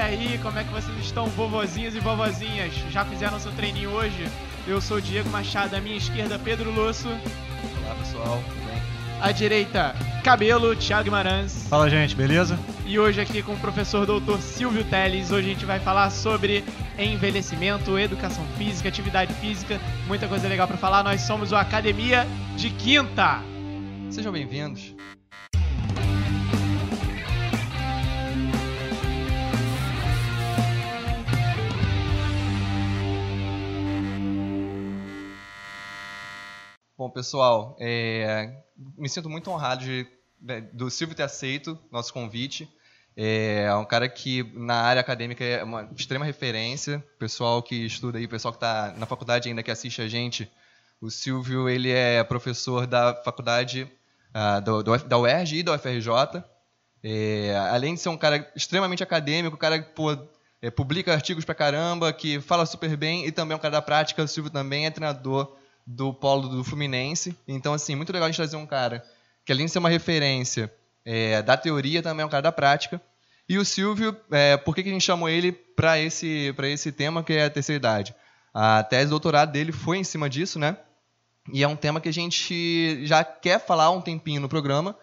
aí, como é que vocês estão, vovozinhos e vovozinhas? Já fizeram seu treininho hoje? Eu sou o Diego Machado, à minha esquerda, Pedro Lusso. Olá pessoal, tudo bem? À direita, Cabelo, Thiago Guimarães. Fala gente, beleza? E hoje aqui com o professor doutor Silvio Teles. Hoje a gente vai falar sobre envelhecimento, educação física, atividade física, muita coisa legal para falar. Nós somos o Academia de Quinta. Sejam bem-vindos. Bom, pessoal, é, me sinto muito honrado de, de, do Silvio ter aceito nosso convite. É um cara que na área acadêmica é uma extrema referência. Pessoal que estuda aí, pessoal que está na faculdade ainda que assiste a gente, o Silvio ele é professor da faculdade uh, do, do, da UERJ e da UFRJ. É, além de ser um cara extremamente acadêmico, um cara que pô, é, publica artigos pra caramba, que fala super bem e também é um cara da prática. O Silvio também é treinador do polo do Fluminense. Então, assim, muito legal a gente trazer um cara que, além de ser uma referência é, da teoria, também é um cara da prática. E o Silvio, é, por que, que a gente chamou ele para esse, esse tema, que é a terceira idade? A tese de doutorado dele foi em cima disso, né? E é um tema que a gente já quer falar um tempinho no programa,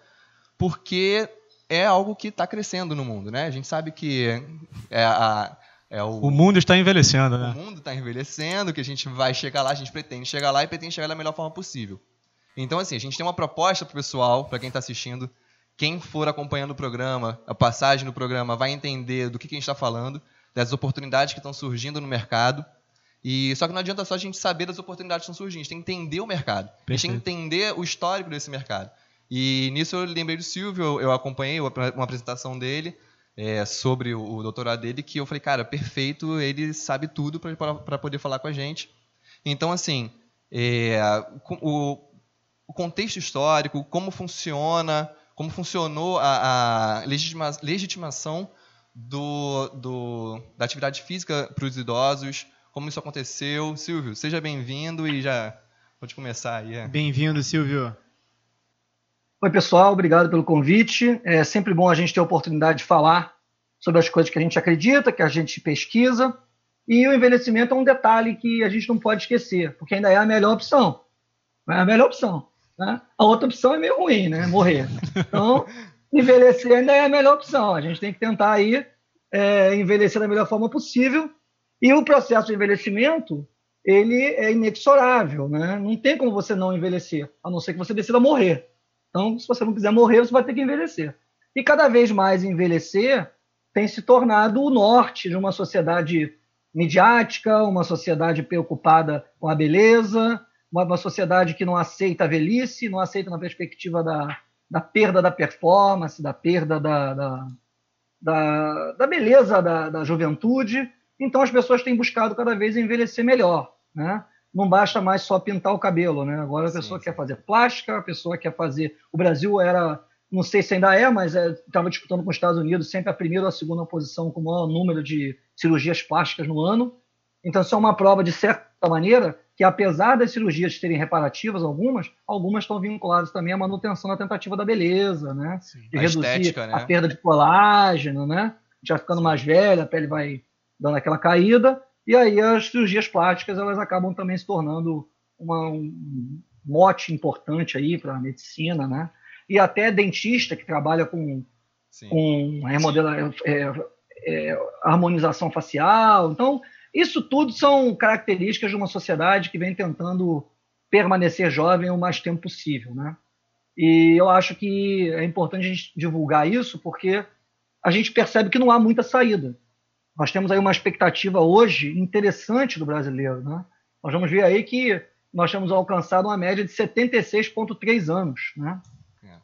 porque é algo que está crescendo no mundo, né? A gente sabe que é a, é o, o, mundo está envelhecendo, né? O mundo está envelhecendo, que a gente vai chegar lá, a gente pretende chegar lá e pretende chegar da melhor forma possível. Então, assim, a gente tem uma proposta para o pessoal, para quem está assistindo, quem for acompanhando o programa, a passagem do programa, vai entender do que, que a gente está falando, das oportunidades que estão surgindo no mercado. E só que não adianta só a gente saber das oportunidades que estão surgindo, a gente tem que entender o mercado, Perfeito. a gente tem que entender o histórico desse mercado. E nisso eu lembrei do Silvio, eu acompanhei uma apresentação dele, é, sobre o, doutorado dele que eu falei, cara, perfeito, ele sabe tudo para poder falar com a gente. Então, assim, é, o, o, contexto histórico, como funciona, como funcionou a, a legitima, legitimação do, do, da atividade física para os idosos, como isso aconteceu. Silvio, seja bem-vindo e já pode começar aí. É. Bem-vindo, Silvio. Oi, pessoal, obrigado pelo convite. É sempre bom a gente ter a oportunidade de falar sobre as coisas que a gente acredita, que a gente pesquisa. E o envelhecimento é um detalhe que a gente não pode esquecer, porque ainda é a melhor opção. É a melhor opção. Né? A outra opção é meio ruim, né? Morrer. Então, envelhecer ainda é a melhor opção. A gente tem que tentar aí é, envelhecer da melhor forma possível. E o processo de envelhecimento, ele é inexorável, né? Não tem como você não envelhecer, a não ser que você decida morrer. Então, se você não quiser morrer, você vai ter que envelhecer. E cada vez mais envelhecer tem se tornado o norte de uma sociedade midiática, uma sociedade preocupada com a beleza, uma, uma sociedade que não aceita a velhice, não aceita na perspectiva da, da perda da performance, da perda da, da, da, da beleza da, da juventude. Então as pessoas têm buscado cada vez envelhecer melhor. Né? Não basta mais só pintar o cabelo, né? Agora a pessoa sim, quer fazer plástica, a pessoa quer fazer. O Brasil era, não sei se ainda é, mas estava é, disputando com os Estados Unidos sempre a primeira ou a segunda posição com o maior número de cirurgias plásticas no ano. Então isso é uma prova de certa maneira que apesar das cirurgias terem reparativas algumas, algumas estão vinculadas também à manutenção da tentativa da beleza, né? Sim. De a reduzir estética, né? a perda de colágeno, né? Já ficando mais velha, a pele vai dando aquela caída e aí as cirurgias plásticas elas acabam também se tornando uma, um mote importante aí para a medicina, né? E até dentista que trabalha com, com remodela, é, é, harmonização facial. Então, isso tudo são características de uma sociedade que vem tentando permanecer jovem o mais tempo possível, né? E eu acho que é importante a gente divulgar isso porque a gente percebe que não há muita saída. Nós temos aí uma expectativa hoje interessante do brasileiro. Né? Nós vamos ver aí que nós temos alcançado uma média de 76,3 anos. Né?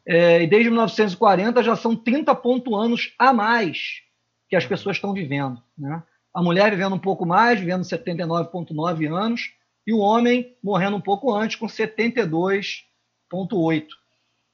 É. é, e desde 1940 já são 30 ponto anos a mais que as uhum. pessoas estão vivendo. Né? A mulher vivendo um pouco mais, vivendo 79,9 anos, e o homem morrendo um pouco antes, com 72,8.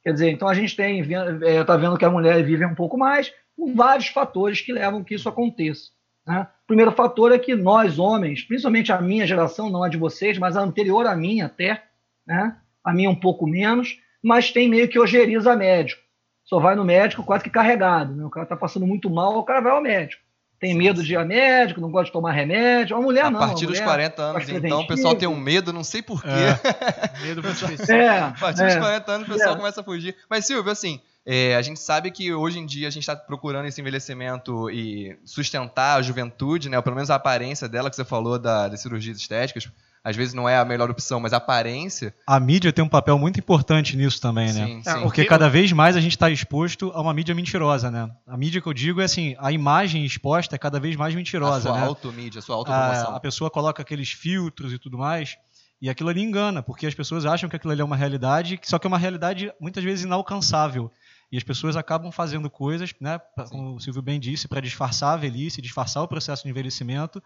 Quer dizer, então a gente tem está é, tá vendo que a mulher vive um pouco mais, por vários fatores que levam que isso aconteça. Né? O primeiro fator é que nós, homens, principalmente a minha geração, não a de vocês, mas a anterior à minha até, né? a minha um pouco menos, mas tem meio que ojeriza médico. Só vai no médico quase que carregado. Né? O cara está passando muito mal, o cara vai ao médico. tem medo de ir a médico, não gosta de tomar remédio. A mulher a não. partir a dos mulher 40 anos, então, o pessoal tem um medo, não sei porquê. É. Medo muito específico. É, A partir dos é. 40 anos o pessoal É. começa a fugir. Mas, Silvio, assim, é, a gente sabe que hoje em dia a gente está procurando esse envelhecimento e sustentar a juventude, né? Ou pelo menos a aparência dela, que você falou da, das cirurgias estéticas. Às vezes não é a melhor opção, mas a aparência. A mídia tem um papel muito importante nisso também, né? Sim, É, sim. Porque que- cada vez mais a gente está exposto a uma mídia mentirosa, né? A mídia que eu digo é assim, a imagem exposta é cada vez mais a mentirosa, sua né? automídia, a sua a, autopromoção. a pessoa coloca aqueles filtros e tudo mais, e aquilo ali engana, porque as pessoas acham que aquilo ali é uma realidade, só que é uma realidade muitas vezes inalcançável. E as pessoas acabam fazendo coisas, né, pra- como o Silvio bem disse, para disfarçar a velhice, disfarçar o processo de envelhecimento.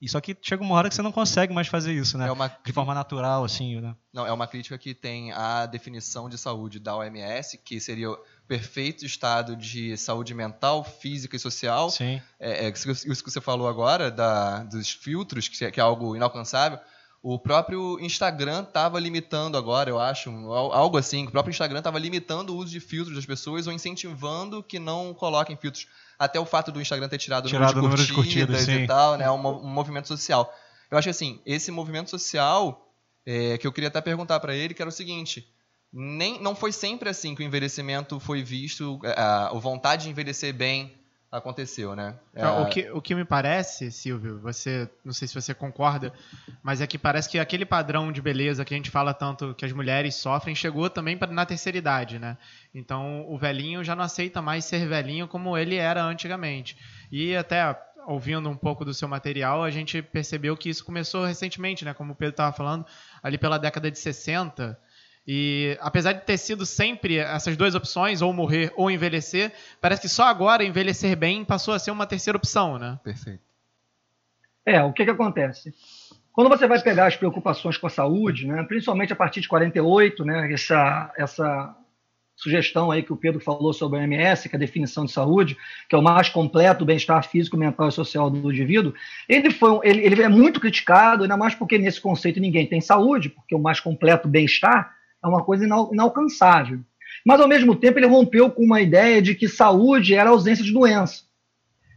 E só que chega uma hora que você não consegue mais fazer isso, né? É uma, De forma natural, assim, né? não, é uma crítica que tem a definição de saúde da OMS, que seria o perfeito estado de saúde mental, física e social. Sim. é, é, isso isso que você falou agora, da, dos filtros, que é, que é algo inalcançável, o próprio Instagram estava limitando agora, eu acho, um- al- algo assim, o próprio Instagram estava limitando o uso de filtros das pessoas ou incentivando que não coloquem filtros. Até o fato do Instagram ter tirado, Tirado o número de número de curtidas, curtidas, e tal, né, um, mo- um movimento social. Eu acho que assim, esse movimento social, é, que eu queria até perguntar para ele, que era o seguinte, nem, não foi sempre assim que o envelhecimento foi visto, é, a, a vontade de envelhecer bem aconteceu, né? Então, É, o, que, o que me parece, Silvio, você não sei se você concorda, mas é que parece que aquele padrão de beleza que a gente fala tanto que as mulheres sofrem chegou também pra, na terceira idade, né? Então o velhinho já não aceita mais ser velhinho como ele era antigamente. E até ouvindo um pouco do seu material, a gente percebeu que isso começou recentemente, né? Como o Pedro estava falando, ali pela década de 60. E apesar de ter sido sempre essas duas opções, ou morrer ou envelhecer, parece que só agora envelhecer bem passou a ser uma terceira opção, né? Perfeito. É, o que, que acontece? Quando você vai pegar as preocupações com a saúde, né, principalmente a partir de 48, né, essa, essa sugestão aí que o Pedro falou sobre a OMS, que é a definição de saúde, que é o mais completo bem-estar físico, mental e social do indivíduo, ele, foi, ele, ele é muito criticado, ainda mais porque nesse conceito ninguém tem saúde, porque o mais completo bem-estar é uma coisa inal- inalcançável. Mas, ao mesmo tempo, ele rompeu com uma ideia de que saúde era ausência de doença.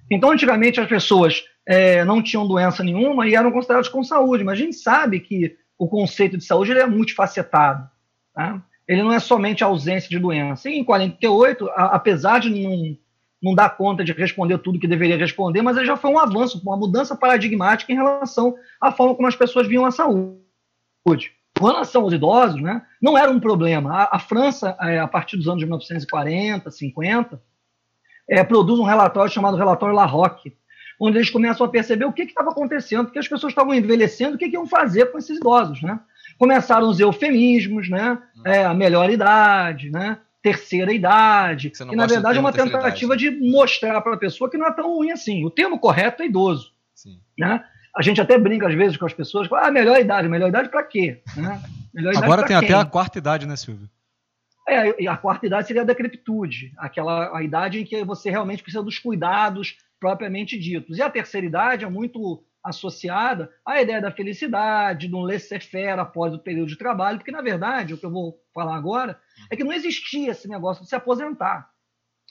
Então, antigamente, as pessoas é, não tinham doença nenhuma e eram consideradas com saúde, mas a gente sabe que o conceito de saúde é multifacetado. Tá? Ele não é somente a ausência de doença. E em 48, a, apesar de não, não dar conta de responder tudo que deveria responder, mas ele já foi um avanço, uma mudança paradigmática em relação à forma como as pessoas viam a saúde. Com relação aos idosos, né, não era um problema. A, a França, é, a partir dos anos 1940, 50, é, produz um relatório chamado Relatório Larroque, onde eles começam a perceber o que estava acontecendo, porque as pessoas estavam envelhecendo, o que, que iam fazer com esses idosos, né? Começaram os eufemismos, né? É, a melhor idade, né? Terceira idade. E, na verdade, é uma tentativa de mostrar para a pessoa que não é tão ruim assim. O termo correto é idoso, Sim. né? A gente até brinca às vezes com as pessoas, ah, melhor idade, melhor idade para quê? Né? Melhor idade Agora tem quem? até a quarta idade, né, Silvio? É, e a quarta idade seria a decrepitude, aquela a idade em que você realmente precisa dos cuidados propriamente ditos. E a terceira idade é muito associada à ideia da felicidade, do laissez-faire após o período de trabalho, porque, na verdade, o que eu vou falar agora é que não existia esse negócio de se aposentar.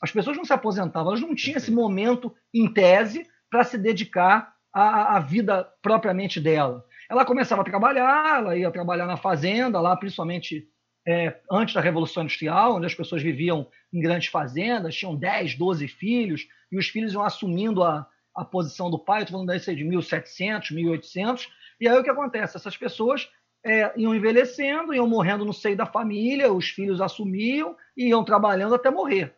As pessoas não se aposentavam, elas não tinham esse momento, em tese, para se dedicar à, à vida propriamente dela. Ela começava a trabalhar, ela ia trabalhar na fazenda, lá principalmente é, antes da Revolução Industrial, onde as pessoas viviam em grandes fazendas, tinham 10, 12 filhos, e os filhos iam assumindo a, a posição do pai, estou falando daí de 1700, 1800, e aí o que acontece? Essas pessoas é, iam envelhecendo, iam morrendo no seio da família, os filhos assumiam e iam trabalhando até morrer.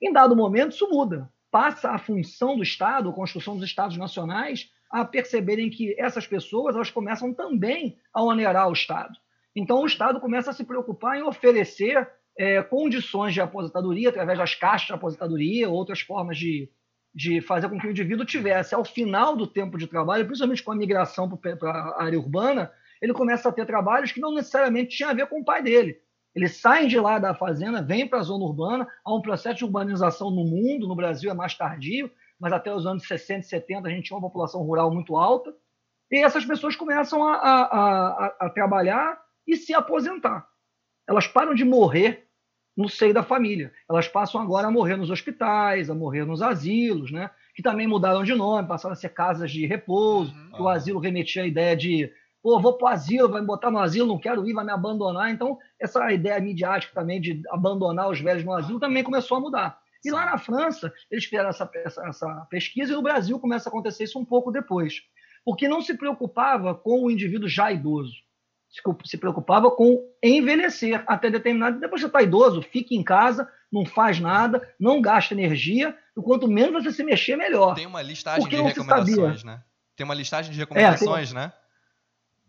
Em dado momento, isso muda. Passa a função do Estado, a construção dos Estados nacionais, a perceberem que essas pessoas elas começam também a onerar o Estado. Então, o Estado começa a se preocupar em oferecer é, condições de aposentadoria, através das caixas de aposentadoria, outras formas de, de fazer com que o indivíduo tivesse, ao final do tempo de trabalho, principalmente com a migração para a área urbana, ele começa a ter trabalhos que não necessariamente tinham a ver com o pai dele. Eles saem de lá da fazenda, vêm para a zona urbana, há um processo de urbanização no mundo, no Brasil é mais tardio, mas até os anos 60 e 70 a gente tinha uma população rural muito alta, e essas pessoas começam a, a, a, a trabalhar e se aposentar. Elas param de morrer no seio da família. Elas passam agora a morrer nos hospitais, a morrer nos asilos, né? que também mudaram de nome, passaram a ser casas de repouso, Uhum. que o asilo remetia a ideia de, pô, vou pro asilo, vai me botar no asilo, não quero ir, vai me abandonar. Então, essa ideia midiática também de abandonar os velhos no asilo também começou a mudar. E lá na França, eles fizeram essa, essa, essa pesquisa e no Brasil começa a acontecer isso um pouco depois. Porque não se preocupava com o indivíduo já idoso. Se, preocupava com envelhecer até determinado. Depois você está idoso, fique em casa, não faz nada, não gasta energia, e quanto menos você se mexer, melhor. Tem uma listagem Porque de recomendações, né? Tem uma listagem de recomendações, né?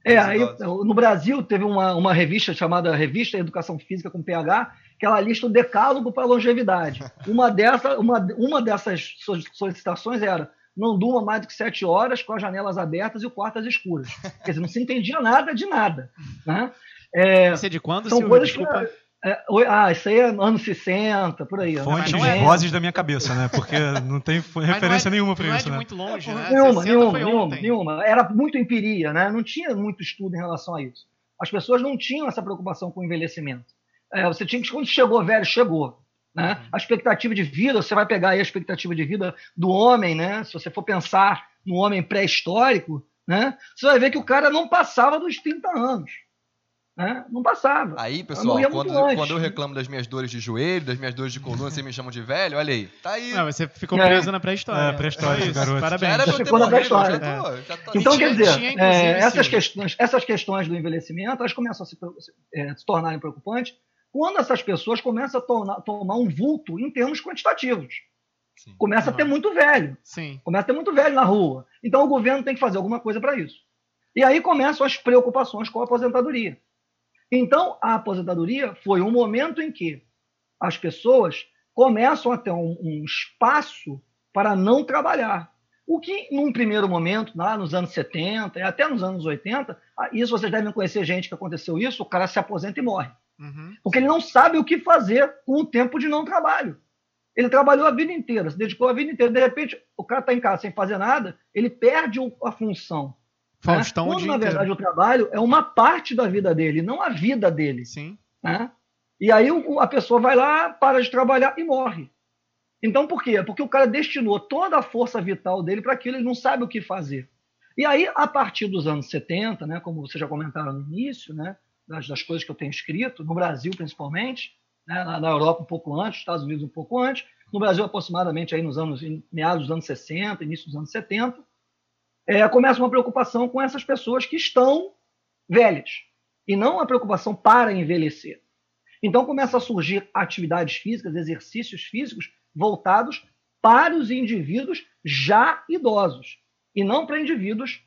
É, aí, no Brasil teve uma, uma revista chamada Revista Educação Física com PH, que ela lista o decálogo para a longevidade. Uma, dessa, uma, uma dessas so- solicitações era não durma mais do que sete horas com as janelas abertas e o quarto às escuras. Quer dizer, não se entendia nada de nada. Né? É, Isso é de quando, são Silvio? coisas que. Desculpa. Ah, isso aí é anos 60, por aí. Fontes, não é- vozes da minha cabeça, né? Porque não tem Mas não referência é- nenhuma pra não é isso, de né? muito longe, né? Nenhuma, 60 nenhuma, nenhuma, nenhuma. Era muito empiria, né? Não tinha muito estudo em relação a isso. As pessoas não tinham essa preocupação com o envelhecimento. É, você tinha que, quando chegou velho, chegou. Né? Uhum. A expectativa de vida, você vai pegar aí a expectativa de vida do homem, né? Se você for pensar no homem pré-histórico, né? Você vai ver que o cara não passava dos 30 anos. Né? Não passava. Aí, pessoal, quando, quando eu reclamo das minhas dores de joelho, das minhas dores de coluna, vocês me chamam de velho, olha aí. Tá aí. Não, você ficou É. preso na pré-história. É, pré-história, isso, garoto. Parabéns. era pra Ficou na morrido, pré-história. tô, já tô Então, E quer tinha- dizer, tinha, é, essas, questões, essas questões do envelhecimento elas começam a se, é, se tornarem preocupantes quando essas pessoas começam a tornar- tomar um vulto em termos quantitativos. Sim. Começa a ter Uhum. muito velho, Sim. começa a ter muito velho na rua. Então o governo tem que fazer alguma coisa para isso. E aí começam as preocupações com a aposentadoria. Então a aposentadoria foi um momento em que as pessoas começam a ter um, um espaço para não trabalhar. O que, num primeiro momento, lá nos anos 70 e até nos anos 80, ah, isso vocês devem conhecer gente que aconteceu isso, o cara se aposenta e morre. Uhum. Porque ele não sabe o que fazer com o tempo de não trabalho. Ele trabalhou a vida inteira, se dedicou a vida inteira. De repente, o cara está em casa sem fazer nada, ele perde a função. Né? Faustão o Quando, na inteiro. verdade, o trabalho é uma parte da vida dele, não a vida dele. Sim. né? E aí a pessoa vai lá, para de trabalhar e morre. Então por quê? Porque o cara destinou toda a força vital dele para aquilo, ele não sabe o que fazer. E aí, a partir dos anos 70, né, como vocês já comentaram no início, né, das, das coisas que eu tenho escrito, no Brasil principalmente, né, na, na Europa um pouco antes, nos Estados Unidos um pouco antes, no Brasil aproximadamente aí nos anos, meados dos anos 60, início dos anos 70, é, começa uma preocupação com essas pessoas que estão velhas, e não uma preocupação para envelhecer. Então começa a surgir atividades físicas, exercícios físicos voltados para os indivíduos já idosos e não para indivíduos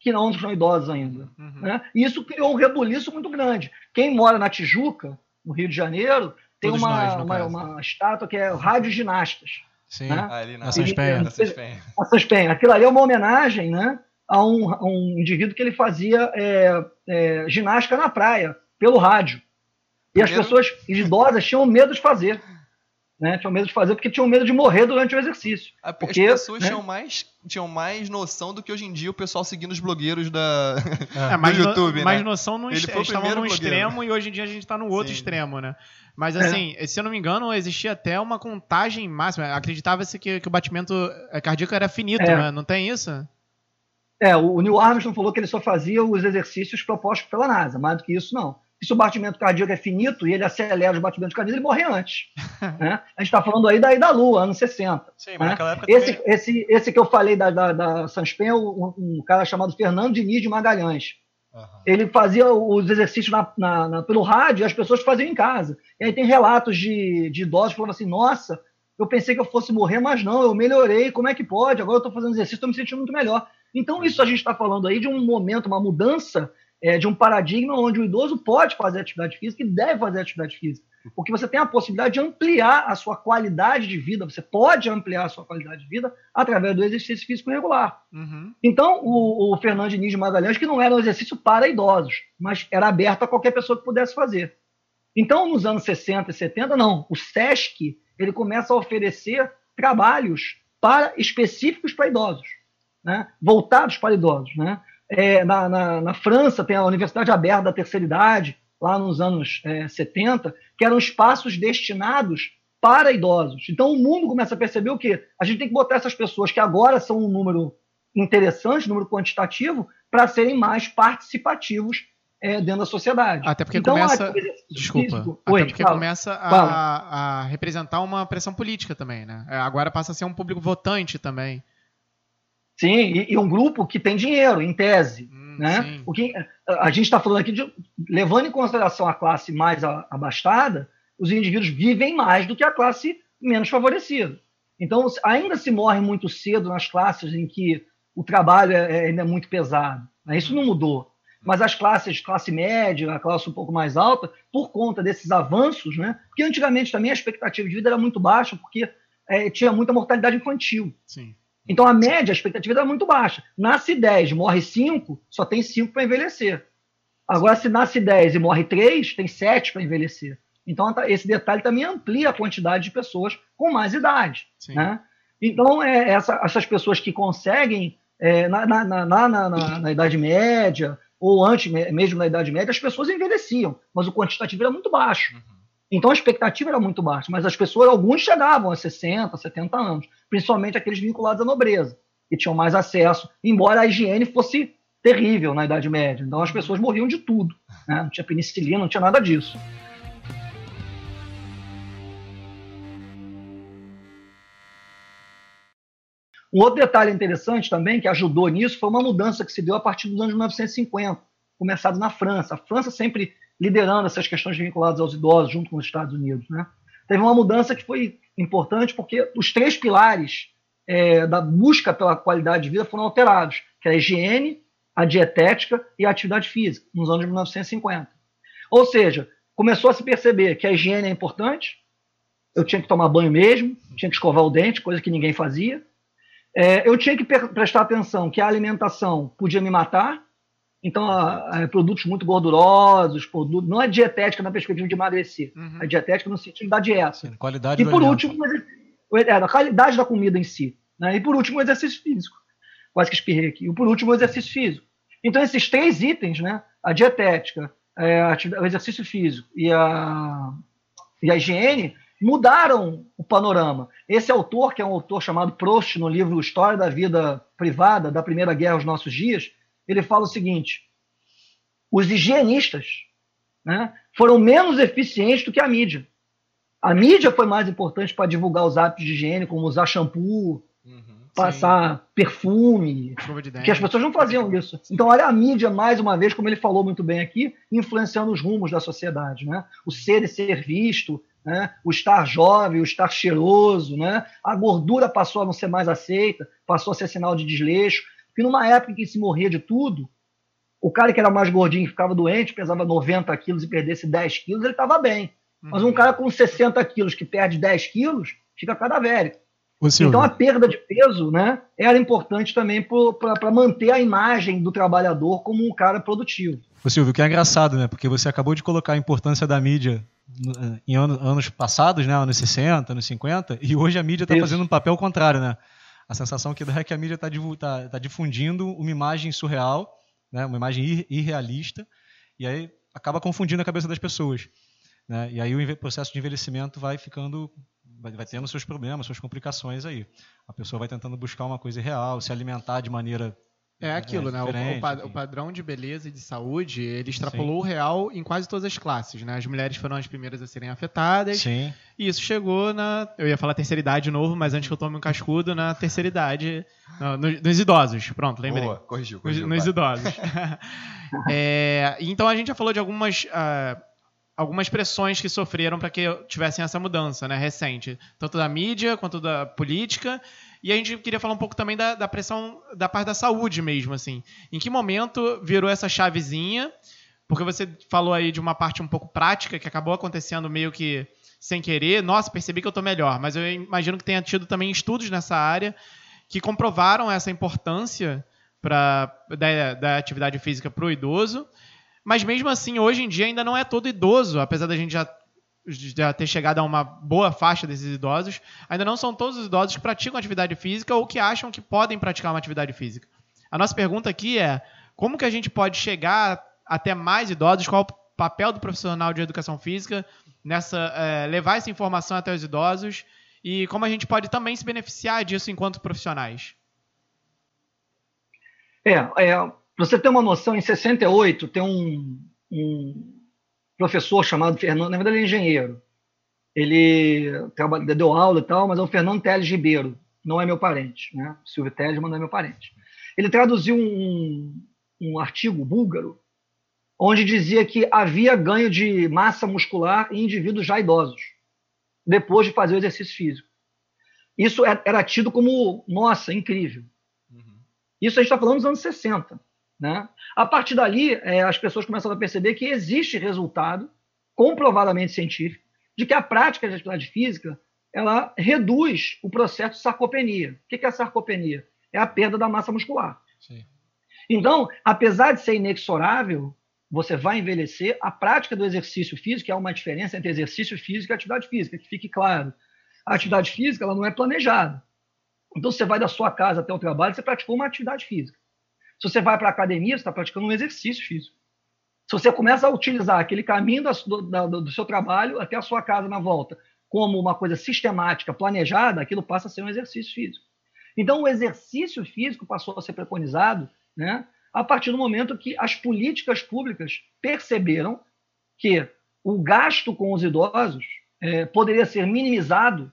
que não são idosos ainda. Uhum. Né? E isso criou um rebuliço muito grande. Quem mora na Tijuca, no Rio de Janeiro, tem Todos uma, nós, uma, uma estátua que é Radioginastas. Sim. Né? Ali na Essa Espenha. Essa Espenha. A Suspenha. Aquilo ali é uma homenagem né, a, um, a um indivíduo que ele fazia é, é, ginástica na praia, pelo rádio. E as Primeiro- pessoas idosas tinham medo de fazer. Né? Tinham medo de fazer porque tinham medo de morrer durante o exercício. As Porque, pessoas né? tinham, mais, tinham mais noção do que hoje em dia o pessoal seguindo os blogueiros da, É, mais, do no- YouTube, mais né? noção no Ele est- estavam no blogueiro. extremo e hoje em dia a gente está no outro Sim. extremo, né? Mas É. assim, se eu não me engano, existia até uma contagem máxima. Acreditava-se que, que o batimento eh, cardíaco era finito, É. né? Não tem isso? É, o o Neil Armstrong falou que ele só fazia os exercícios propostos pela NASA, mais do que isso, não. E se o batimento cardíaco é finito e ele acelera os batimentos cardíacos, ele morre antes. né? A gente está falando aí da, da Lua, anos 60. Sim, né? Esse, também... esse, esse que eu falei da, da, da Sanspen é um, um cara chamado Fernando Diniz de Magalhães. Aham. Ele fazia os exercícios na, na- na- pelo rádio e as pessoas faziam em casa. E aí tem relatos de, de idosos que falavam assim: nossa, eu pensei que eu fosse morrer, mas não, eu melhorei, como é que pode? Agora eu estou fazendo exercício, estou me sentindo muito melhor. Então, isso a gente está falando aí de um momento, uma mudança é, de um paradigma onde o idoso pode fazer atividade física e deve fazer atividade física. Porque você tem a possibilidade de ampliar a sua qualidade de vida, você pode ampliar a sua qualidade de vida através do exercício físico regular. Uhum. Então, o, o Fernando Diniz de Magalhães, que não era um exercício para idosos, mas era aberto a qualquer pessoa que pudesse fazer. Então, nos anos 60 e 70, não. O SESC ele começa a oferecer trabalhos para específicos para idosos, né? voltados para idosos. Né? É, na, na, na França, tem a Universidade Aberta da Terceira Idade, lá nos anos é, 70, que eram espaços destinados para idosos. Então o mundo começa a perceber o quê? A gente tem que botar essas pessoas que agora são um número interessante, um número quantitativo, para serem mais participativos é, dentro da sociedade. Até porque então, começa. Desculpa. físico- Até Oi, porque fala. começa a, a representar uma pressão política também, né? É, Agora passa a ser um público votante também. Sim, e, e um grupo que tem dinheiro, em tese. Hum, né? sim. O que, a a gente está falando aqui de, levando em consideração a classe mais a- abastada, os indivíduos vivem mais do que a classe menos favorecida. Então, ainda se morre muito cedo nas classes em que o trabalho é, é- ainda é muito pesado. né? Isso não mudou. Mas as classes, classe média, a classe um pouco mais alta, por conta desses avanços, né? Porque antigamente também a expectativa de vida era muito baixa, porque eh, tinha muita mortalidade infantil. Sim. Então a média, a expectativa era muito baixa. Nasce 10, morre 5, só tem 5 para envelhecer. Agora, se nasce 10 e morre 3, tem 7 para envelhecer. Então tá- esse detalhe também amplia a quantidade de pessoas com mais idade. Sim. Né? Então, é, essa- essas pessoas que conseguem, é, na, na- na- na- Idade Média, ou antes me- mesmo na Idade Média, as pessoas envelheciam, mas o quantitativo era muito baixo. Então a expectativa era muito baixa, mas as pessoas, alguns chegavam a 60, 70 anos, principalmente aqueles vinculados à nobreza, que tinham mais acesso, embora a higiene fosse terrível na Idade Média. Então as pessoas morriam de tudo. né? Não tinha penicilina, não tinha nada disso. Um outro detalhe interessante também, que ajudou nisso, foi uma mudança que se deu a partir dos anos 1950, começado na França. A França sempre liderando essas questões vinculadas aos idosos, junto com os Estados Unidos. Né? Teve uma mudança que foi importante, porque os três pilares é, da busca pela qualidade de vida foram alterados, que é a higiene, a dietética e a atividade física, nos anos 1950. Ou seja, começou a se perceber que a higiene é importante, eu tinha que tomar banho mesmo, tinha que escovar o dente, coisa que ninguém fazia. É, eu tinha que prestar atenção que a alimentação podia me matar, então a- a- produtos muito gordurosos, produtos, não é dietética na perspectiva de emagrecer, Uhum. é dietética no sentido da dieta. Qualidade E por alimento. último, o- é, a qualidade da comida em si. Né? E por último, o exercício físico. Quase que espirrei aqui. E por último, o exercício físico. Então, esses três itens, né? a dietética, é, o exercício físico e a, e a higiene, mudaram o panorama. Esse autor, que é um autor chamado Proust, no livro História da Vida Privada, da Primeira Guerra aos Nossos Dias, ele fala o seguinte: os higienistas né, foram menos eficientes do que a mídia. A mídia foi mais importante para divulgar os hábitos de higiene, como usar shampoo, Uhum. passar perfume, de dente. porque as pessoas não faziam isso. Então, olha a mídia, mais uma vez, como ele falou muito bem aqui, influenciando os rumos da sociedade. Né? O ser e ser visto, né? o estar jovem, o estar cheiroso, né? a gordura passou a não ser mais aceita, passou a ser sinal de desleixo. Porque numa época em que se morria de tudo, o cara que era mais gordinho e ficava doente, pesava 90 quilos e perdesse 10 quilos, ele estava bem. Mas Uhum. um cara com 60 quilos que perde 10 quilos, fica cadavérico. Então a perda de peso né, era importante também para manter a imagem do trabalhador como um cara produtivo. Ô, Silvio, que é engraçado, né? Porque você acabou de colocar a importância da mídia n- em ano- anos passados, né? Anos 60, anos 50, e hoje a mídia está fazendo um papel contrário, né? A sensação que dá é que a mídia está tá, tá difundindo uma imagem surreal, né? uma imagem ir- irrealista, e aí acaba confundindo a cabeça das pessoas. Né? E aí o processo de envelhecimento vai ficando, vai, vai tendo seus problemas, suas complicações aí. A pessoa vai tentando buscar uma coisa irreal, se alimentar de maneira É aquilo, né? O- O, o padrão de beleza e de saúde, ele extrapolou o real em quase todas as classes, né? As mulheres foram as primeiras a serem afetadas. Sim. E isso chegou na. Eu ia falar terceira idade de novo, mas antes que eu tome um cascudo, na terceira idade. no- no- nos idosos. Pronto, lembrei. Boa, corrigiu, Nos, corrigiu. nos vai. idosos. É, então a gente já falou de algumas. ah, algumas pressões que sofreram para que tivessem essa mudança né, recente, tanto da mídia quanto da política. E a gente queria falar um pouco também da, da pressão da parte da saúde mesmo, assim. Em que momento virou essa chavezinha? Porque você falou aí de uma parte um pouco prática que acabou acontecendo meio que sem querer. Nossa, percebi que eu tô melhor. Mas eu imagino que tenha tido também estudos nessa área que comprovaram essa importância pra, da, da atividade física para o idoso. Mas mesmo assim, hoje em dia ainda não é todo idoso, apesar da gente já, já ter chegado a uma boa faixa desses idosos, ainda não são todos os idosos que praticam atividade física ou que acham que podem praticar uma atividade física. A nossa pergunta aqui é: como que a gente pode chegar até mais idosos? Qual o papel do profissional de educação física nessa é, levar essa informação até os idosos e como a gente pode também se beneficiar disso enquanto profissionais. É, é você ter uma noção, em 68 tem um, um professor chamado Fernando, na verdade ele é engenheiro, ele trabalha, deu aula e tal, mas é o Fernando Teles Ribeiro, não é meu parente, né? Silvio Teles, mas não é meu parente. Ele traduziu um, um artigo búlgaro onde dizia que havia ganho de massa muscular em indivíduos já idosos, depois de fazer o exercício físico. Isso é, era tido como, nossa, incrível. Uhum. Isso a gente está falando dos anos 60. Né? A partir dali, é, as pessoas começam a perceber que existe resultado comprovadamente científico de que a prática de atividade física ela reduz o processo de sarcopenia. O que é a sarcopenia? É a perda da massa muscular. Sim. Então, apesar de ser inexorável, você vai envelhecer, a prática do exercício físico, há uma diferença entre exercício físico e atividade física, que fique claro. A atividade física ela não é planejada. Então, você vai da sua casa até o trabalho, você praticou uma atividade física. Se você vai para a academia, você está praticando um exercício físico. Se você começa a utilizar aquele caminho do, do, seu trabalho até a sua casa na volta como uma coisa sistemática, planejada, aquilo passa a ser um exercício físico. Então, o exercício físico passou a ser preconizado né, a partir do momento que as políticas públicas perceberam que o gasto com os idosos é, poderia ser minimizado